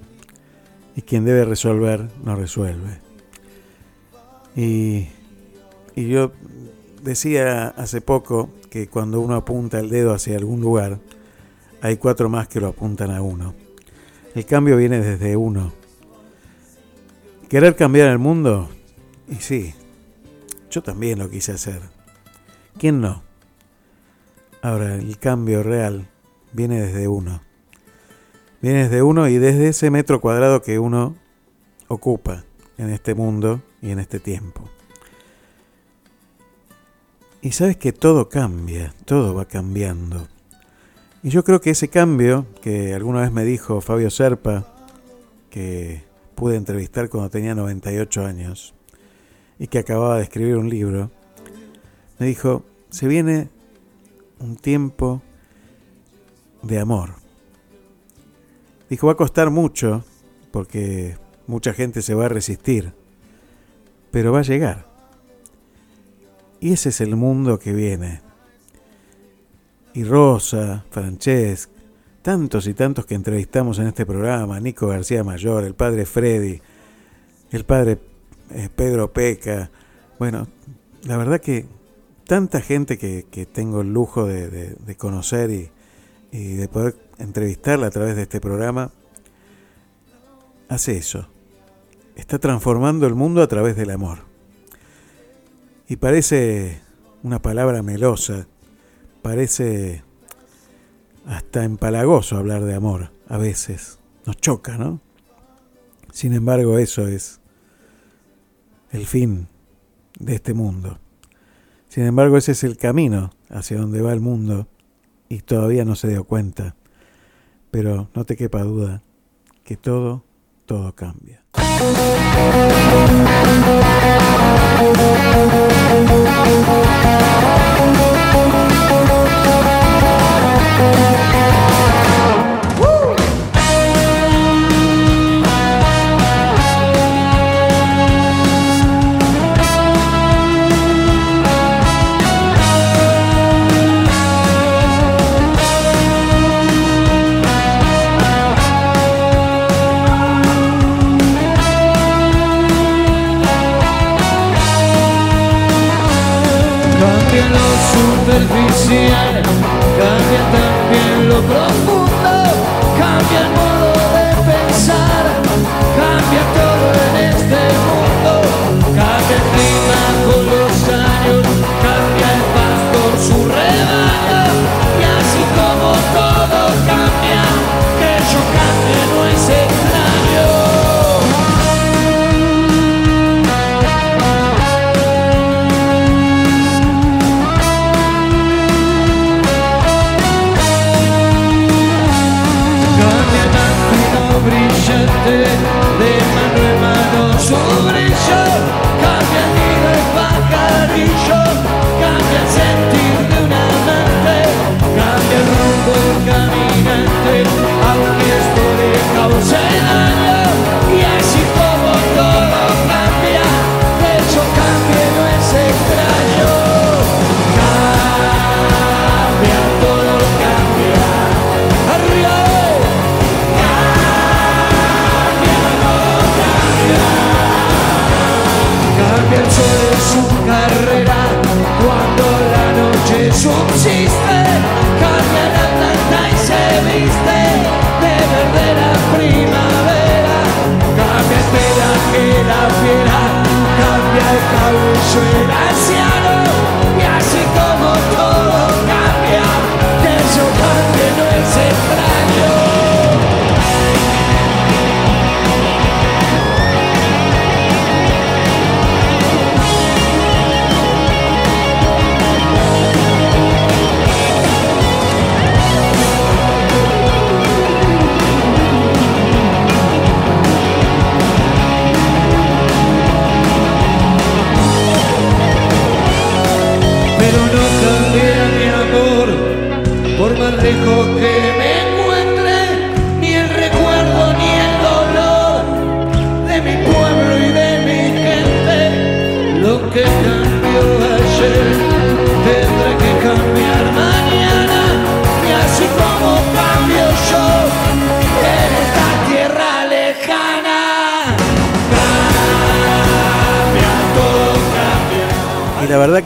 y quien debe resolver no resuelve. Y, y yo decía hace poco que cuando uno apunta el dedo hacia algún lugar, hay cuatro más que lo apuntan a uno. El cambio viene desde uno. ¿Querer cambiar el mundo? Y sí, yo también lo quise hacer. ¿Quién no? Ahora, el cambio real viene desde uno. Viene desde uno y desde ese metro cuadrado que uno ocupa en este mundo y en este tiempo. Y sabes que todo cambia, todo va cambiando. Y yo creo que ese cambio que alguna vez me dijo Fabio Serpa, que pude entrevistar cuando tenía 98 años y que acababa de escribir un libro, me dijo, se viene un tiempo de amor. Dijo, va a costar mucho porque mucha gente se va a resistir, pero va a llegar. Y ese es el mundo que viene. Y Rosa, Francesc, tantos y tantos que entrevistamos en este programa, Nico García Mayor, el padre Freddy, el padre eh, Pedro Peca, bueno, la verdad que tanta gente que, que tengo el lujo de, de- conocer y, y de poder entrevistarla a través de este programa, hace eso. Está transformando el mundo a través del amor. Y parece una palabra melosa, parece hasta empalagoso hablar de amor a veces. Nos choca, ¿no? Sin embargo, eso es el fin de este mundo. Sin embargo, ese es el camino hacia donde va el mundo y todavía no se dio cuenta. Pero no te quepa duda que todo, todo cambia. Superficial, cambia también lo profundo, cambia el modo did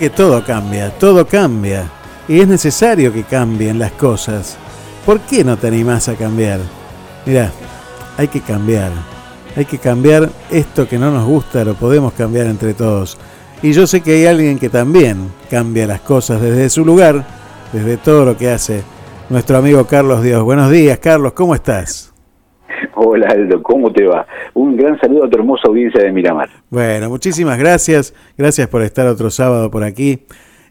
todo cambia, todo cambia. Y es necesario que cambien las cosas. ¿Por qué no te animás a cambiar? Mirá, hay que cambiar. Hay que cambiar esto que no nos gusta, lo podemos cambiar entre todos. Y yo sé que hay alguien que también cambia las cosas desde su lugar, desde todo lo que hace nuestro amigo Carlos Dios. Buenos días, Carlos, ¿cómo estás? Hola Aldo, ¿cómo te va? Gran saludo a tu hermosa audiencia de Miramar. Bueno, muchísimas gracias. Gracias por estar otro sábado por aquí.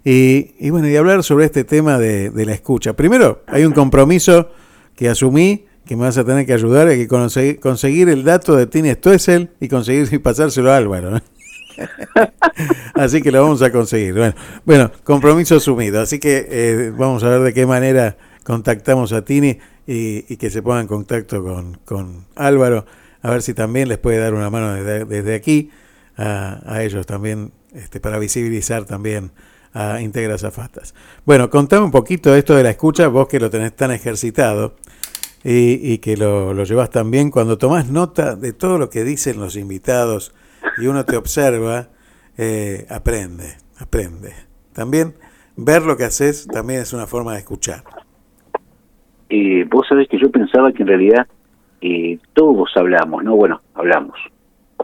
Y, y bueno, y hablar sobre este tema de, la escucha. Primero, hay un compromiso que asumí que me vas a tener que ayudar, hay que conseguir, conseguir el dato de Tini Stoessel y conseguir y pasárselo a Álvaro. ¿no? Así que lo vamos a conseguir. Bueno, bueno compromiso asumido. Así que eh, vamos a ver de qué manera contactamos a Tini y, y que se ponga en contacto con, con, Álvaro, a ver si también les puede dar una mano desde, desde aquí a, a, ellos también, este, para visibilizar también a Integra Zafastas. Bueno, contame un poquito esto de la escucha, vos que lo tenés tan ejercitado y, y que lo, lo llevas tan bien, cuando tomás nota de todo lo que dicen los invitados y uno te observa, eh, aprende, aprende. También ver lo que haces también es una forma de escuchar. Eh, vos sabés que yo pensaba que en realidad eh, todos hablamos, ¿no? Bueno, hablamos,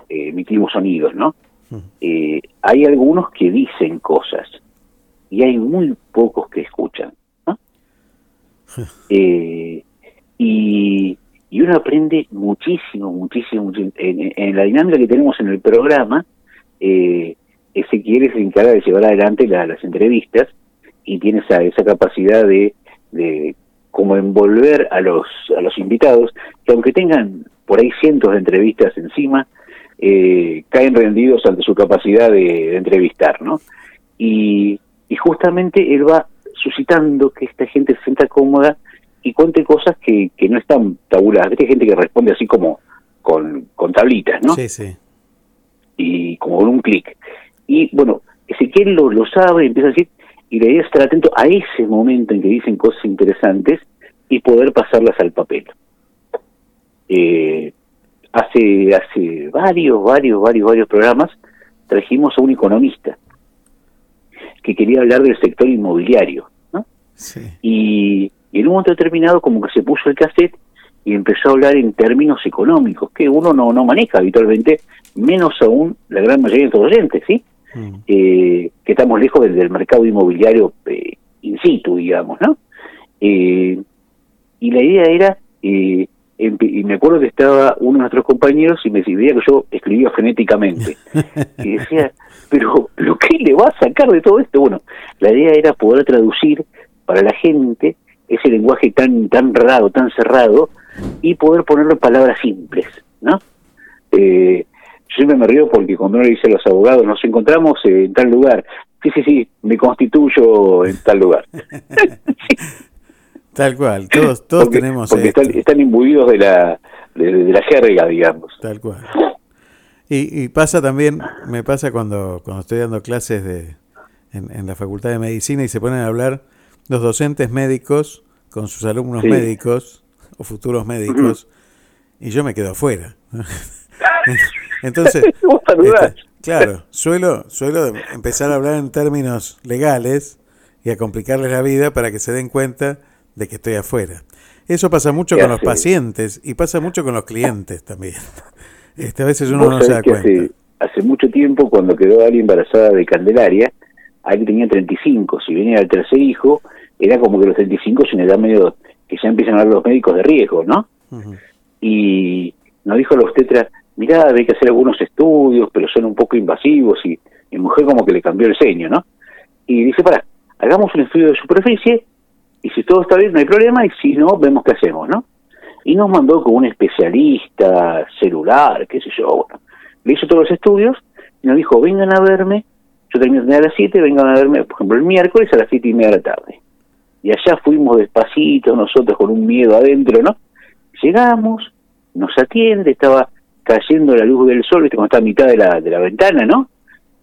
eh, emitimos sonidos, ¿no? Eh, hay algunos que dicen cosas y hay muy pocos que escuchan, ¿no? Eh, y, y uno aprende muchísimo, muchísimo, muchísimo. En, en, la dinámica que tenemos en el programa, eh, Ezequiel se encarga de llevar adelante la, las entrevistas y tiene esa, esa capacidad de, de como envolver a los, a los invitados, que aunque tengan por ahí cientos de entrevistas encima, eh, caen rendidos ante su capacidad de, de entrevistar, ¿no? Y, y justamente él va suscitando que esta gente se sienta cómoda y cuente cosas que, que no están tabuladas. Hay gente que responde así como con, con tablitas, ¿no? Sí, sí. Y como con un clic. Y bueno, Ezequiel lo, lo sabe, empieza a decir, y la idea es estar atento a ese momento en que dicen cosas interesantes y poder pasarlas al papel. Eh, hace, hace varios, varios, varios, varios programas trajimos a un economista que quería hablar del sector inmobiliario, ¿no? Sí. Y, y en un momento determinado como que se puso el cassette y empezó a hablar en términos económicos, que uno no, no maneja habitualmente, menos aún la gran mayoría de los oyentes, ¿sí? Mm. Eh, que estamos lejos del, del mercado inmobiliario eh, in situ, digamos, ¿no? Eh, y la idea era, y me acuerdo que estaba uno de nuestros compañeros y me decía que yo escribía genéticamente. y decía, pero, ¿lo qué le va a sacar de todo esto? Bueno, la idea era poder traducir para la gente ese lenguaje tan tan raro, tan cerrado, y poder ponerlo en palabras simples, ¿no? Eh, siempre me río porque cuando uno le dice a los abogados, nos encontramos en tal lugar, sí, sí, sí, me constituyo en tal lugar. sí. Tal cual, todos, todos porque, tenemos porque esto. están, están imbuidos de la, de, de la jerga, digamos. Tal cual. Y, y, pasa también, me pasa cuando, cuando estoy dando clases de, en, en la Facultad de Medicina y se ponen a hablar los docentes médicos con sus alumnos sí. médicos o futuros médicos y yo me quedo afuera. Entonces, este, claro, suelo, suelo empezar a hablar en términos legales y a complicarles la vida para que se den cuenta de que estoy afuera. Eso pasa mucho con los pacientes y pasa mucho con los clientes también. Este, a veces uno no se da cuenta. Hace, hace mucho tiempo, cuando quedó alguien embarazada de Candelaria, alguien tenía 35, si venía el tercer hijo, era como que los 35 es una edad medio que ya empiezan a hablar los médicos de riesgo, ¿no? Uh -huh. Y nos dijo la obstetra, mirá, hay que hacer algunos estudios, pero son un poco invasivos, y mi mujer como que le cambió el ceño, ¿no? Y dice, para, hagamos un estudio de superficie, y si todo está bien no hay problema, y si no, vemos qué hacemos, ¿no? Y nos mandó con un especialista celular, qué sé yo, bueno, le hizo todos los estudios, y nos dijo, vengan a verme, yo termino a las 7, vengan a verme, por ejemplo, el miércoles a las 7 y media de la tarde. Y allá fuimos despacito, nosotros con un miedo adentro, ¿no? Llegamos, nos atiende, estaba cayendo la luz del sol, ¿viste? cuando está a mitad de la, de la ventana, ¿no?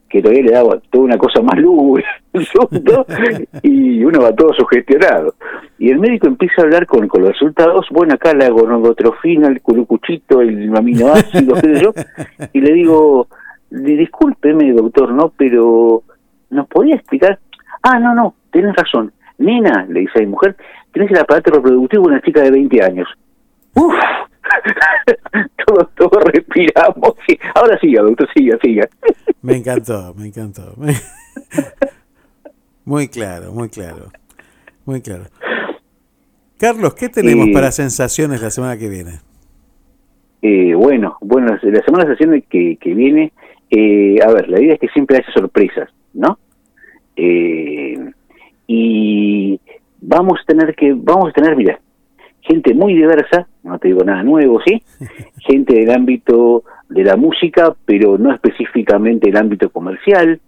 Que todavía le daba toda una cosa más luz, y uno va todo sugestionado. Y el médico empieza a hablar con, con los resultados, bueno, acá la gonodotrofina, el culucuchito, el aminoácido, qué sé yo, y le digo, discúlpeme, doctor, ¿no? Pero, ¿nos podía explicar? Ah, no, no, tenés razón. Nena, le dice a mi mujer, tenés el aparato reproductivo de una chica de 20 años. Uf, todos, todos respiramos. Sí. Ahora siga, doctor, siga, siga. Me encantó, me encantó. Muy claro, muy claro. Muy claro. Carlos, ¿qué tenemos Eh, para sensaciones la semana que viene? Eh, bueno, bueno, la semana sesión que, que viene, eh, a ver, la idea es que siempre haya sorpresas, ¿no? Eh, y vamos a tener que, vamos a tener, mira, gente muy diversa, no te digo nada nuevo, ¿sí? Gente del ámbito de la música, pero no específicamente el ámbito comercial.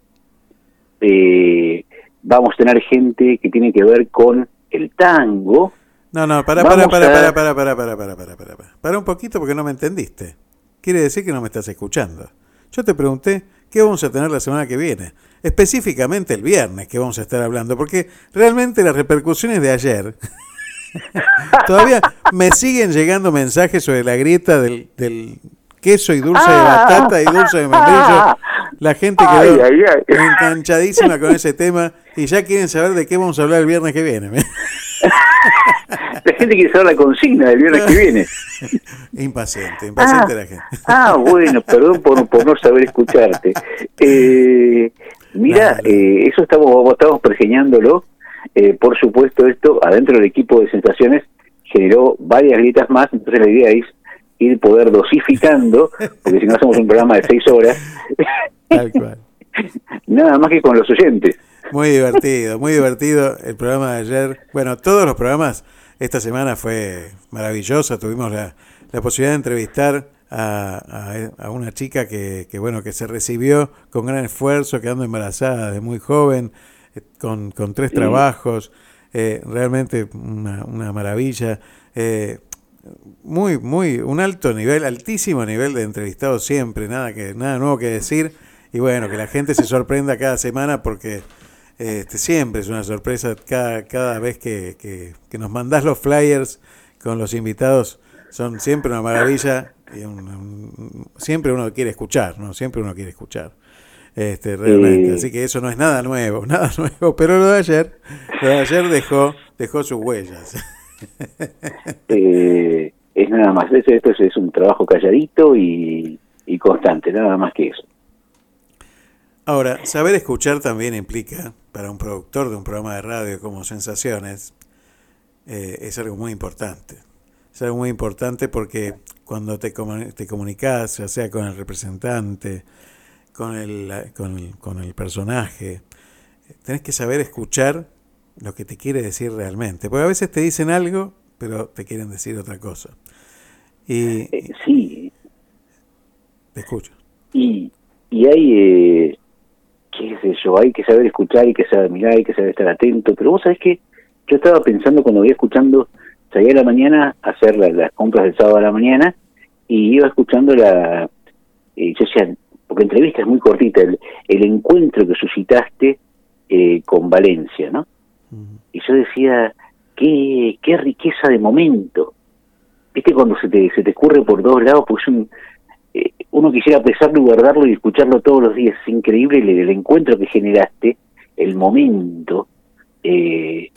Eh, vamos a tener gente que tiene que ver con el tango. No, no, para, para, para, para, para, para, para, para, para, para. Para un poquito porque no me entendiste. Quiere decir que no me estás escuchando. Yo te pregunté qué vamos a tener la semana que viene. Específicamente el viernes que vamos a estar hablando. Porque realmente las repercusiones de ayer... todavía me siguen llegando mensajes sobre la grieta del, del queso y dulce de batata y dulce de membrillo. La gente quedó ay, ay. enganchadísima con ese tema y ya quieren saber de qué vamos a hablar el viernes que viene. La gente quiere saber la consigna del viernes que viene. Impaciente, impaciente Ah, la gente. Ah, bueno, perdón por, por no saber escucharte. Eh, mira, eh, eso estamos, estamos pergeñándolo. Eh, por supuesto, esto adentro del equipo de sensaciones generó varias grietas más, entonces la idea es ir poder dosificando, porque si no hacemos un programa de seis horas, Tal cual. nada más que con los oyentes. Muy divertido, muy divertido el programa de ayer. Bueno, todos los programas esta semana fue maravilloso. Tuvimos la, la posibilidad de entrevistar a, a- a una chica que, que, bueno que se recibió con gran esfuerzo, quedando embarazada de muy joven, con, con tres Sí. trabajos. eh, realmente una, una maravilla. eh, muy, muy, un alto nivel, altísimo nivel de entrevistados siempre, nada que, nada nuevo que decir. Y bueno, que la gente se sorprenda cada semana porque este, siempre es una sorpresa cada, cada vez que, que, que nos mandás los flyers con los invitados. Son siempre una maravilla y un- un- siempre uno quiere escuchar, ¿no? Siempre uno quiere escuchar. Este, realmente. Eh. Así que eso no es nada nuevo, nada nuevo. Pero lo de ayer, lo de ayer dejó, dejó sus huellas. Eh, es nada más, esto, esto es, un trabajo calladito y, y constante, nada más que eso. Ahora, saber escuchar también implica, para un productor de un programa de radio como Sensaciones, eh, es algo muy importante. Es algo muy importante porque cuando te, comu- te comunicas, ya sea con el representante, con el, con el, con el personaje, tenés que saber escuchar lo que te quiere decir realmente. Porque a veces te dicen algo, pero te quieren decir otra cosa. Y, sí. Te escucho. Y, y hay, eh, qué sé yo, hay que saber escuchar, hay que saber mirar, hay que saber estar atento. Pero vos sabés que yo estaba pensando cuando iba escuchando, salía a la mañana a hacer la- las compras del sábado a la mañana y iba escuchando la, eh, yo decía, porque entrevista es muy cortita, el, el encuentro que suscitaste eh, con Valencia, ¿no? Y yo decía, qué, qué riqueza de momento. ¿Viste cuando se te, se te escurre por dos lados? Pues un, eh, uno quisiera pesarlo y guardarlo y escucharlo todos los días. Es increíble el, el encuentro que generaste, el momento. eh,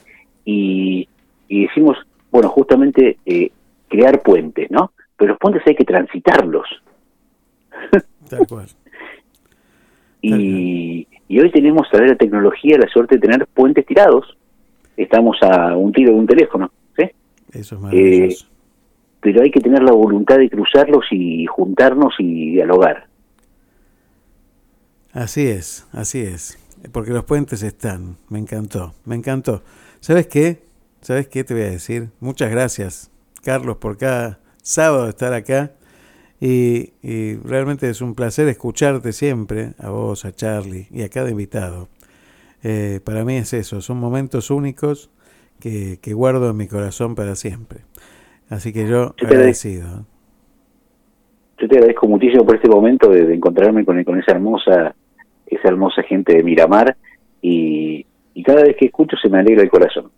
y, y decimos, bueno, justamente eh, crear puentes, ¿no? Pero los puentes hay que transitarlos. Tal cual. Y, y hoy tenemos, a través de la tecnología, la suerte de tener puentes tirados. Estamos a un tiro de un teléfono, ¿sí? Eso es Eh, maravilloso. pero hay que tener la voluntad de cruzarlos y juntarnos y dialogar. Así es, así es. Porque los puentes están. Me encantó, me encantó. ¿Sabes qué? ¿Sabes qué te voy a decir? Muchas gracias, Carlos, por cada sábado estar acá. Y, y realmente es un placer escucharte siempre, a vos, a Charlie y a cada invitado. Eh, para mí es eso, son momentos únicos que, que guardo en mi corazón para siempre. Así que yo Yo te agradecido. Yo te agradezco muchísimo por este momento de, de encontrarme con, con esa hermosa esa hermosa gente de Miramar y, y cada vez que escucho se me alegra el corazón.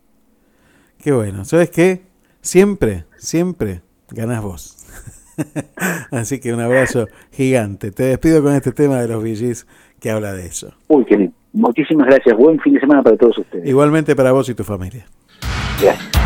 Qué bueno. ¿Sabes qué? Siempre, siempre ganás vos. Así que un abrazo gigante. Te despido con este tema de los VGs que habla de eso. Uy, qué lindo. Muchísimas gracias. Buen fin de semana para todos ustedes. Igualmente para vos y tu familia. Gracias.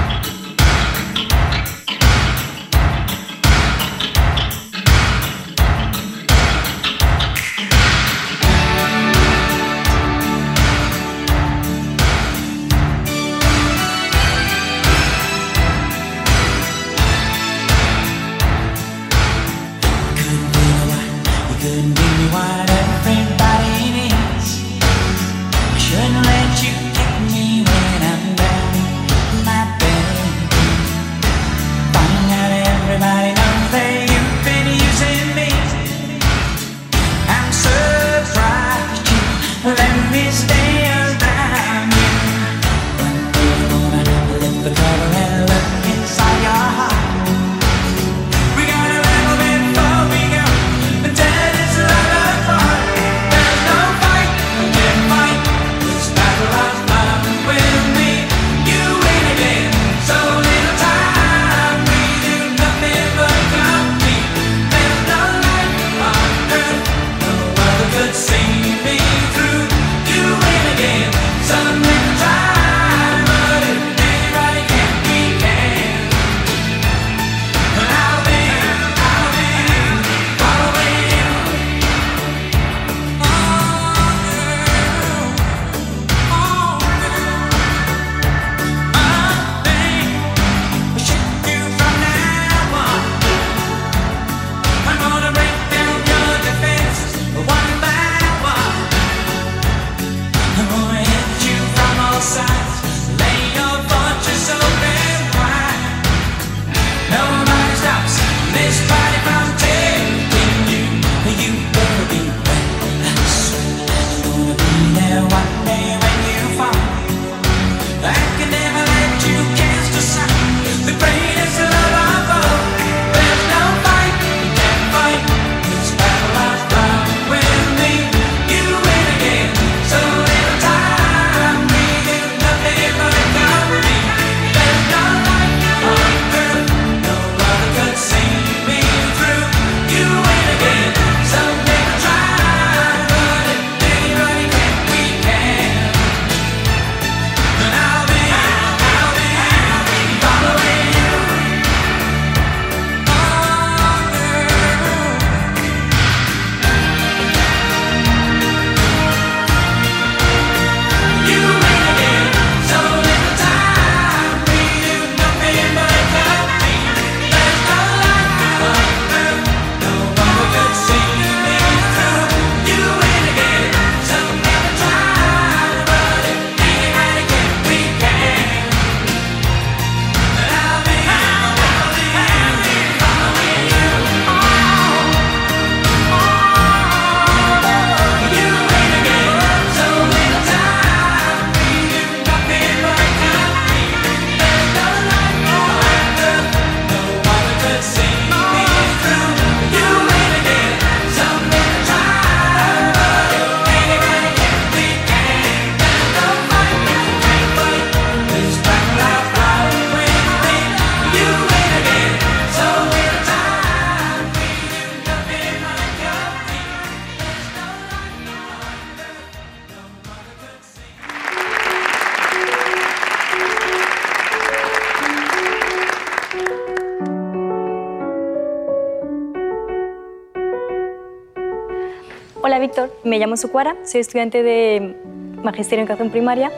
Me llamo Sucuara, soy estudiante de Magisterio en Educación Primaria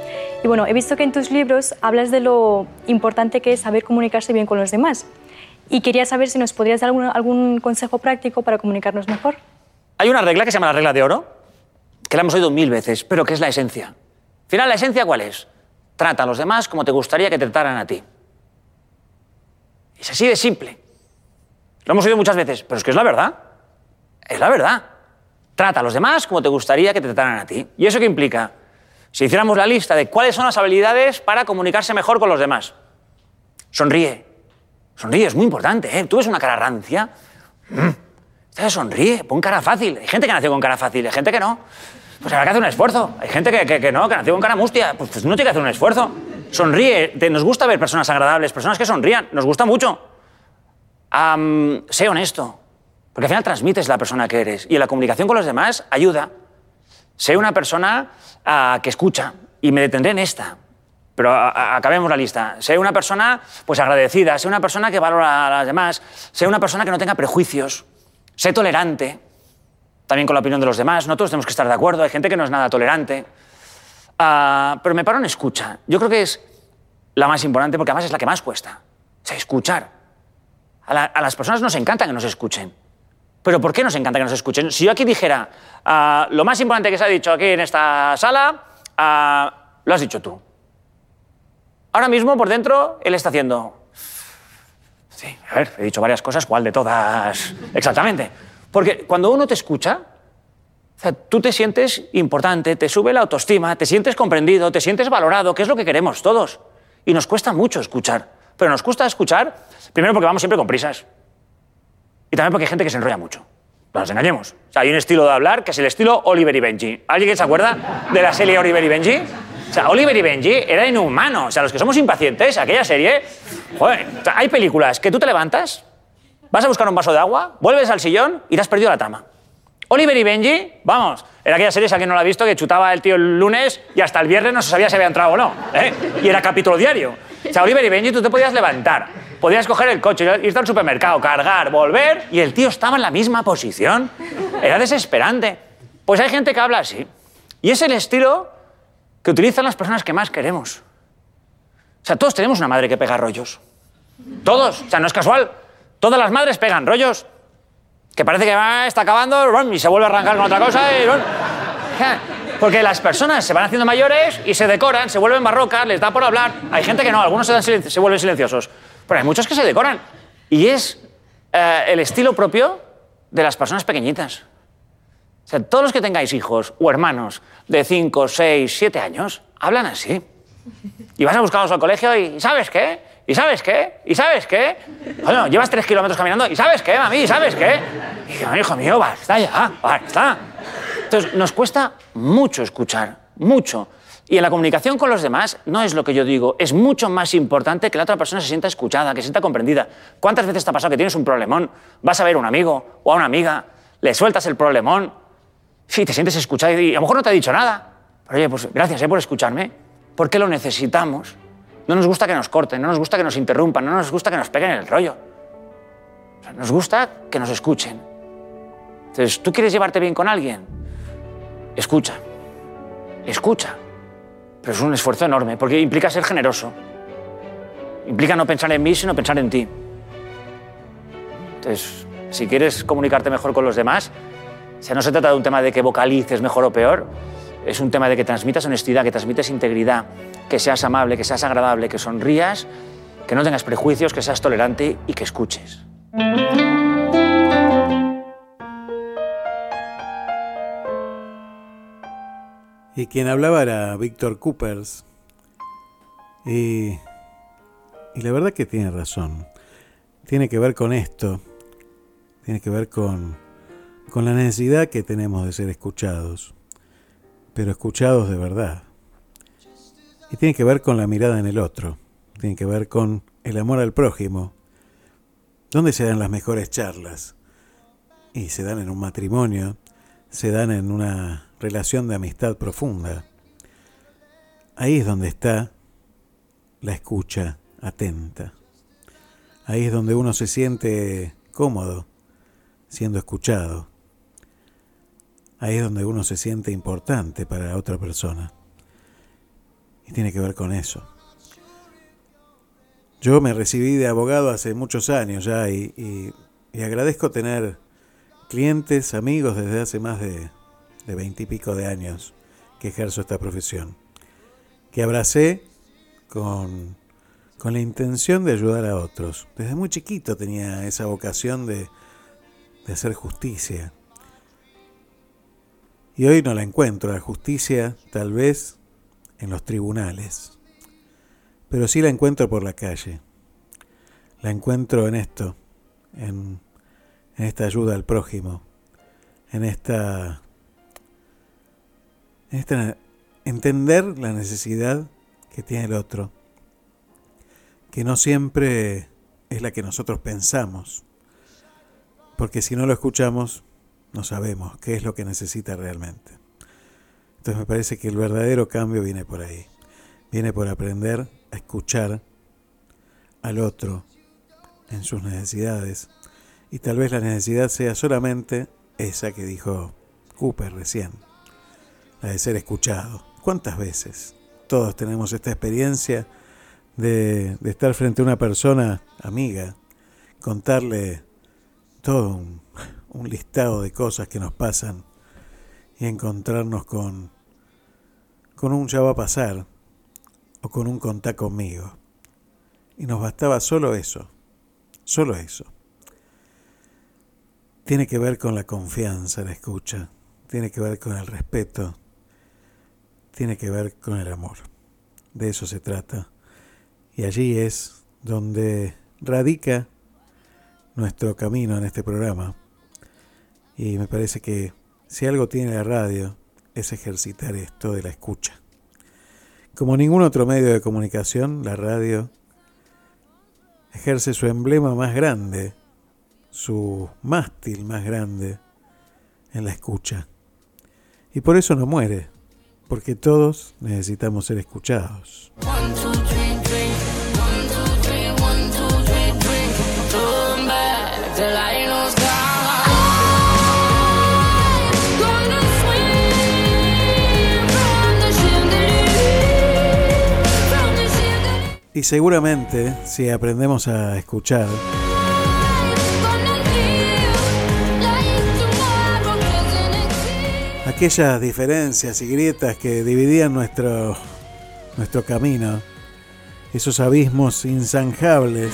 y bueno, he visto que en tus libros hablas de lo importante que es saber comunicarse bien con los demás y quería saber si nos podrías dar algún, algún consejo práctico para comunicarnos mejor. Hay una regla que se llama la regla de oro, que la hemos oído mil veces, pero que es la esencia. Al final, ¿la esencia cuál es? Trata a los demás como te gustaría que te trataran a ti. Es así de simple. Lo hemos oído muchas veces, pero es que es la verdad. Es la verdad. Trata a los demás como te gustaría que te trataran a ti. ¿Y eso qué implica? Si hiciéramos la lista de cuáles son las habilidades para comunicarse mejor con los demás. Sonríe. Sonríe, es muy importante. ¿eh? Tú ves una cara rancia. Mm. Sonríe, pon cara fácil. Hay gente que nació con cara fácil, hay gente que no. Pues habrá que hacer un esfuerzo. Hay gente que, que- que no, que nació con cara mustia. Pues, pues no tiene que hacer un esfuerzo. Sonríe. Te- nos gusta ver personas agradables, personas que sonrían. Nos gusta mucho. Am, sé honesto. Porque al final transmites la persona que eres. Y la comunicación con los demás ayuda. Sé una persona ah, que escucha. Y me detendré en esta. Pero a- a- acabemos la lista. Sé una persona pues agradecida. Sé una persona que valora a las demás. Sé una persona que no tenga prejuicios. Sé tolerante. También con la opinión de los demás. No todos tenemos que estar de acuerdo. Hay gente que no es nada tolerante. Ah, pero me paro en escucha. Yo creo que es la más importante porque además es la que más cuesta. O sea, escuchar. A, la- a las personas nos encanta que nos escuchen. Pero ¿por qué nos encanta que nos escuchen? Si yo aquí dijera, ah, lo más importante que se ha dicho aquí en esta sala, ah, lo has dicho tú. Ahora mismo, por dentro, él está haciendo... Sí, a ver, he dicho varias cosas, ¿cuál de todas? Exactamente. Porque cuando uno te escucha, tú te sientes importante, te sube la autoestima, te sientes comprendido, te sientes valorado, que es lo que queremos todos. Y nos cuesta mucho escuchar. Pero nos cuesta escuchar, primero porque vamos siempre con prisas. Y también porque hay gente que se enrolla mucho. No nos engañemos. O sea, hay un estilo de hablar que es el estilo Oliver y Benji. ¿Alguien se acuerda de la serie Oliver y Benji? O sea, Oliver y Benji era inhumano. O sea, los que somos impacientes, aquella serie... Joder, o sea, hay películas que tú te levantas, vas a buscar un vaso de agua, vuelves al sillón y te has perdido la trama. Oliver y Benji, vamos, era aquella serie, si alguien no la ha visto, que chutaba el tío el lunes y hasta el viernes no se sabía si había entrado o no. ¿eh? Y era capítulo diario. O sea, Oliver y Benji, tú te podías levantar, podías coger el coche, irte al supermercado, cargar, volver, y el tío estaba en la misma posición. Era desesperante. Pues hay gente que habla así. Y es el estilo que utilizan las personas que más queremos. O sea, todos tenemos una madre que pega rollos. Todos. O sea, no es casual. Todas las madres pegan rollos. Que parece que ah, está acabando y se vuelve a arrancar con otra cosa. y, Porque las personas se van haciendo mayores y se decoran, se vuelven barrocas, les da por hablar. Hay gente que no, algunos se, dan silenci- se vuelven silenciosos. Pero hay muchos que se decoran. Y es eh, el estilo propio de las personas pequeñitas. O sea, todos los que tengáis hijos o hermanos de 5, 6, 7 años, hablan así. Y vas a buscarlos al colegio y ¿sabes qué? ¿Y sabes qué? ¿Y sabes qué? Bueno, llevas tres kilómetros caminando ¿y sabes qué, mami? ¿Y sabes qué? Y yo, hijo mío, basta ya, basta. Entonces, nos cuesta mucho escuchar, mucho. Y en la comunicación con los demás no es lo que yo digo, es mucho más importante que la otra persona se sienta escuchada, que se sienta comprendida. ¿Cuántas veces te ha pasado que tienes un problemón, vas a ver a un amigo o a una amiga, le sueltas el problemón, sí, te sientes escuchado y a lo mejor no te ha dicho nada, pero oye, pues gracias eh, por escucharme, porque lo necesitamos. No nos gusta que nos corten, no nos gusta que nos interrumpan, no nos gusta que nos peguen el rollo. Nos gusta que nos escuchen. Entonces, ¿tú quieres llevarte bien con alguien? Escucha. Escucha. Pero es un esfuerzo enorme, porque implica ser generoso. Implica no pensar en mí, sino pensar en ti. Entonces, si quieres comunicarte mejor con los demás, sea, no se trata de un tema de que vocalices mejor o peor, es un tema de que transmitas honestidad, que transmites integridad, que seas amable, que seas agradable, que sonrías, que no tengas prejuicios, que seas tolerante y que escuches. Y quien hablaba era Víctor Coopers. Y, y la verdad que tiene razón. Tiene que ver con esto. Tiene que ver con, con la necesidad que tenemos de ser escuchados. Pero escuchados de verdad. Y tiene que ver con la mirada en el otro. Tiene que ver con el amor al prójimo. ¿Dónde se dan las mejores charlas? Y se dan en un matrimonio, se dan en una relación de amistad profunda. Ahí es donde está la escucha atenta. Ahí es donde uno se siente cómodo siendo escuchado. Ahí es donde uno se siente importante para la otra persona. Y tiene que ver con eso. Yo me recibí de abogado hace muchos años ya y, y- y agradezco tener clientes, amigos desde hace más de de veintipico de años que ejerzo esta profesión, que abracé con, con la intención de ayudar a otros. Desde muy chiquito tenía esa vocación de, de hacer justicia. Y hoy no la encuentro, la justicia tal vez en los tribunales, pero sí la encuentro por la calle. La encuentro en esto, en, en esta ayuda al prójimo, en esta entender la necesidad que tiene el otro, que no siempre es la que nosotros pensamos, porque si no lo escuchamos, no sabemos qué es lo que necesita realmente. Entonces me parece que el verdadero cambio viene por ahí, viene por aprender a escuchar al otro en sus necesidades, y tal vez la necesidad sea solamente esa que dijo Cooper recién de ser escuchado. ¿Cuántas veces todos tenemos esta experiencia de, de estar frente a una persona amiga, contarle todo un, un listado de cosas que nos pasan y encontrarnos con, con un ya va a pasar o con un contá conmigo. Y nos bastaba solo eso, solo eso. Tiene que ver con la confianza, la escucha, tiene que ver con el respeto, tiene que ver con el amor. De eso se trata. Y allí es donde radica nuestro camino en este programa. Y me parece que si algo tiene la radio es ejercitar esto de la escucha. Como ningún otro medio de comunicación, la radio ejerce su emblema más grande, su mástil más grande en la escucha. Y por eso no muere, porque todos necesitamos ser escuchados. One, two, three, drink. One, two, aquellas diferencias y grietas que dividían nuestro, camino, esos abismos inzanjables,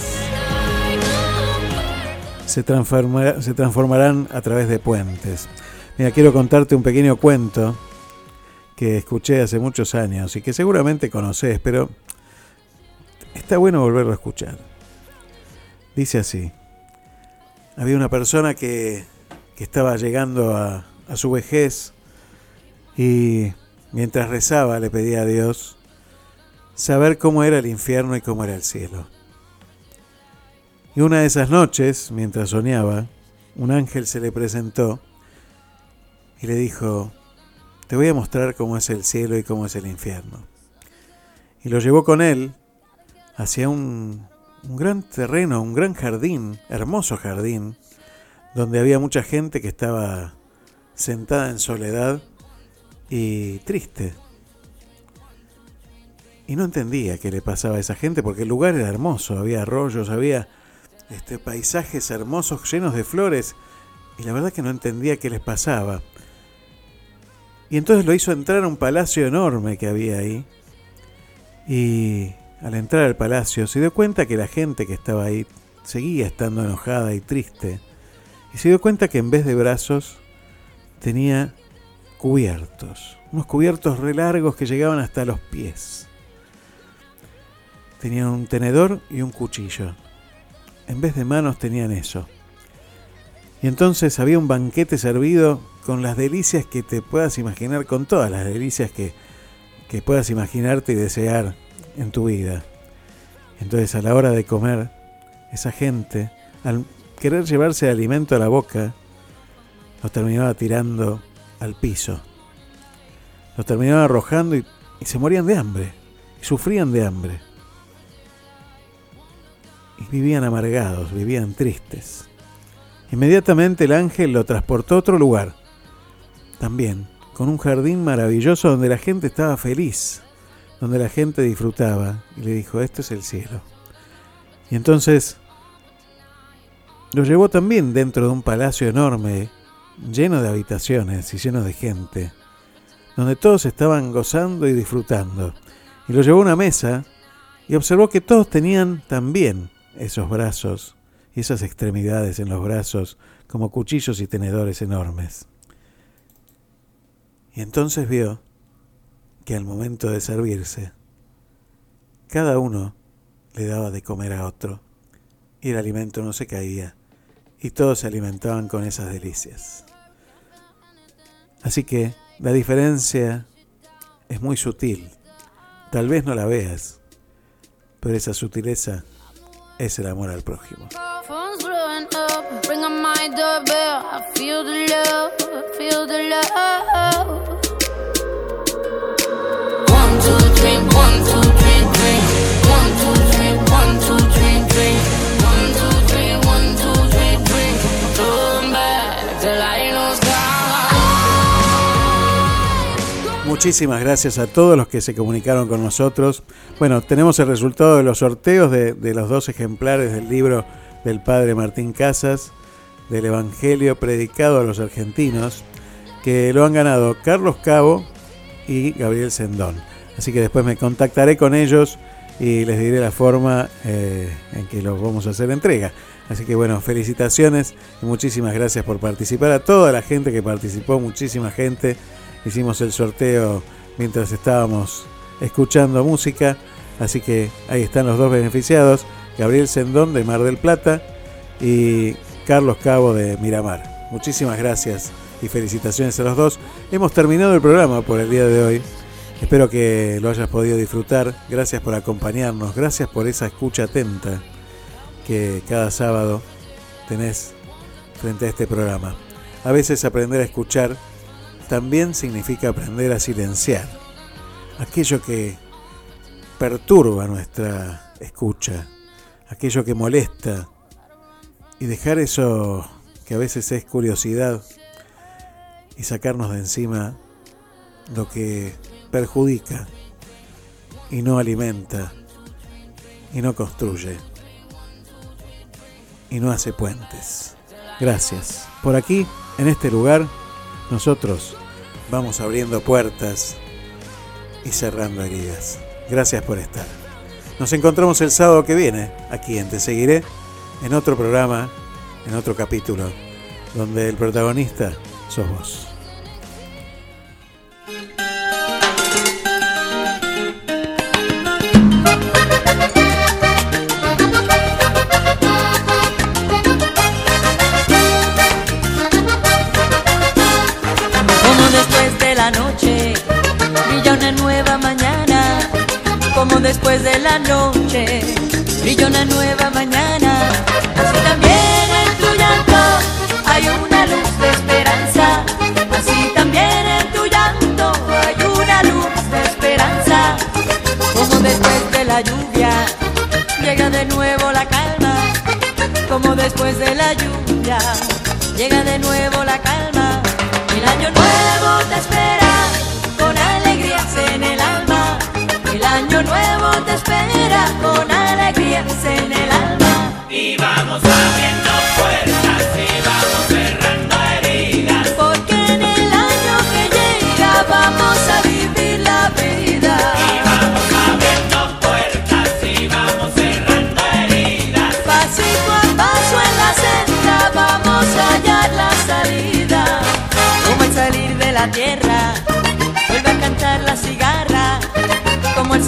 se, se transformarán a través de puentes. Mira, quiero contarte un pequeño cuento que escuché hace muchos años y que seguramente conoces, pero está bueno volverlo a escuchar. Dice así, había una persona que, que estaba llegando a, a su vejez y mientras rezaba le pedía a Dios saber cómo era el infierno y cómo era el cielo. Y una de esas noches, mientras soñaba, un ángel se le presentó y le dijo, te voy a mostrar cómo es el cielo y cómo es el infierno. Y lo llevó con él hacia un, un gran terreno, un gran jardín, hermoso jardín, donde había mucha gente que estaba sentada en soledad y triste. Y no entendía qué le pasaba a esa gente porque el lugar era hermoso, había arroyos, había este, paisajes hermosos llenos de flores y la verdad que no entendía qué les pasaba. Y entonces lo hizo entrar a un palacio enorme que había ahí. Y al entrar al palacio se dio cuenta que la gente que estaba ahí seguía estando enojada y triste. Y se dio cuenta que en vez de brazos tenía cubiertos. Unos cubiertos re largos que llegaban hasta los pies. Tenían un tenedor y un cuchillo. En vez de manos tenían eso. Y entonces había un banquete servido con las delicias que te puedas imaginar, con todas las delicias que, que puedas imaginarte y desear en tu vida. Entonces a la hora de comer, esa gente, al querer llevarse alimento a la boca, lo terminaba tirando al piso. Lo terminaba arrojando y, y se morían de hambre. Y sufrían de hambre. Y vivían amargados, vivían tristes. Inmediatamente el ángel lo transportó a otro lugar. También, con un jardín maravilloso donde la gente estaba feliz, donde la gente disfrutaba. Y le dijo, esto es el cielo. Y entonces lo llevó también dentro de un palacio enorme, lleno de habitaciones y lleno de gente, donde todos estaban gozando y disfrutando. Y lo llevó a una mesa y observó que todos tenían también esos brazos y esas extremidades en los brazos como cuchillos y tenedores enormes. Y entonces vio que al momento de servirse, cada uno le daba de comer a otro y el alimento no se caía y todos se alimentaban con esas delicias. Así que la diferencia es muy sutil. Tal vez no la veas, pero esa sutileza es el amor al prójimo. Muchísimas gracias a todos los que se comunicaron con nosotros. Bueno, tenemos el resultado de los sorteos de, los dos ejemplares del libro del padre Martín Casas. del Evangelio predicado a los argentinos, que lo han ganado Carlos Cabo y Gabriel Sendón. Así que después me contactaré con ellos y les diré la forma eh, en que los vamos a hacer entrega. Así que bueno, felicitaciones y muchísimas gracias por participar. A toda la gente que participó, muchísima gente. Hicimos el sorteo mientras estábamos escuchando música. Así que ahí están los dos beneficiados. Gabriel Sendón de Mar del Plata y Carlos Cabo de Miramar. Muchísimas gracias y felicitaciones a los dos. Hemos terminado el programa por el día de hoy. Espero que lo hayas podido disfrutar. Gracias por acompañarnos. Gracias por esa escucha atenta que cada sábado tenés frente a este programa. A veces aprender a escuchar también significa aprender a silenciar aquello que perturba nuestra escucha, aquello que molesta y dejar eso que a veces es curiosidad y sacarnos de encima lo que perjudica y no alimenta y no construye y no hace puentes. Gracias. Por aquí, en este lugar, nosotros vamos abriendo puertas y cerrando heridas. Gracias por estar. Nos encontramos el sábado que viene aquí en Te Seguiré, en otro programa, en otro capítulo, donde el protagonista sos vos. Noche brilla una nueva mañana. Como después de la noche brilla una nueva mañana. Así también en tu llanto hay una luz de esperanza. Así también en tu llanto hay una luz de esperanza. Como después de la lluvia llega de nuevo la calma. Como después de la lluvia llega de nuevo la calma. El año nuevo te espera te espera con alegrías en el alma. Y vamos abriendo puertas y vamos cerrando heridas. Porque en el año que llega vamos a vivir la vida. Y vamos abriendo puertas y vamos cerrando heridas. Pasito a paso en la senda vamos a hallar la salida. Como al salir de la tierra,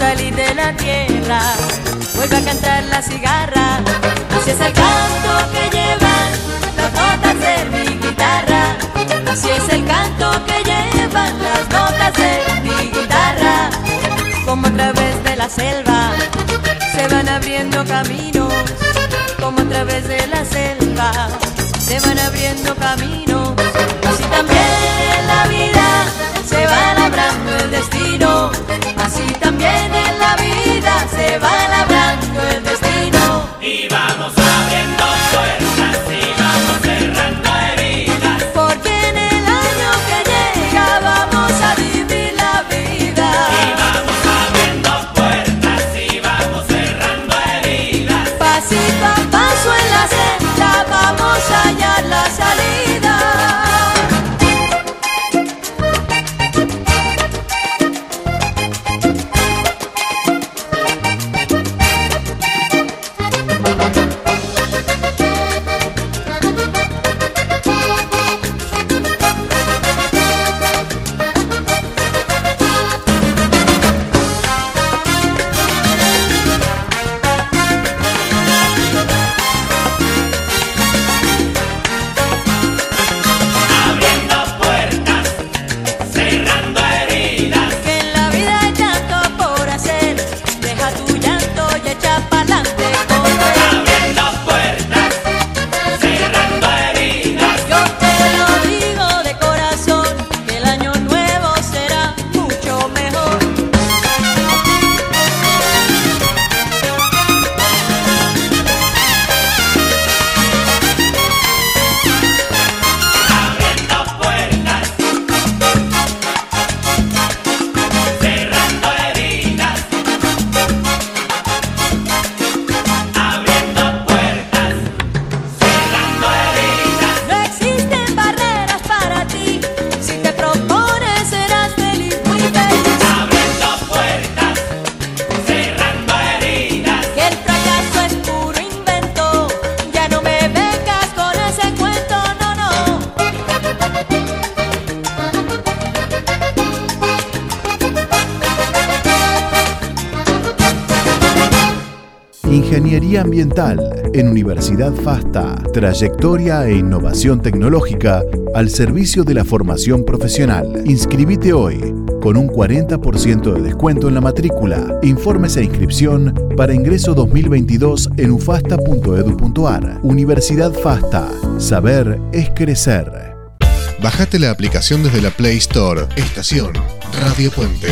salir de la tierra, vuelve a cantar la cigarra. Así es el canto que llevan las notas de mi guitarra. Así es el canto que llevan las notas de mi guitarra. Como a través de la selva se van abriendo caminos como a través de la selva se van abriendo caminos. Se va labrando En Universidad FASTA. Trayectoria e innovación tecnológica al servicio de la formación profesional. Inscribite hoy con un 40% de descuento en la matrícula. Informes e inscripción para ingreso 2022 en ufasta.edu.ar. Universidad FASTA. Saber es crecer. Bajate la aplicación desde la Play Store. Estación Radio Puente.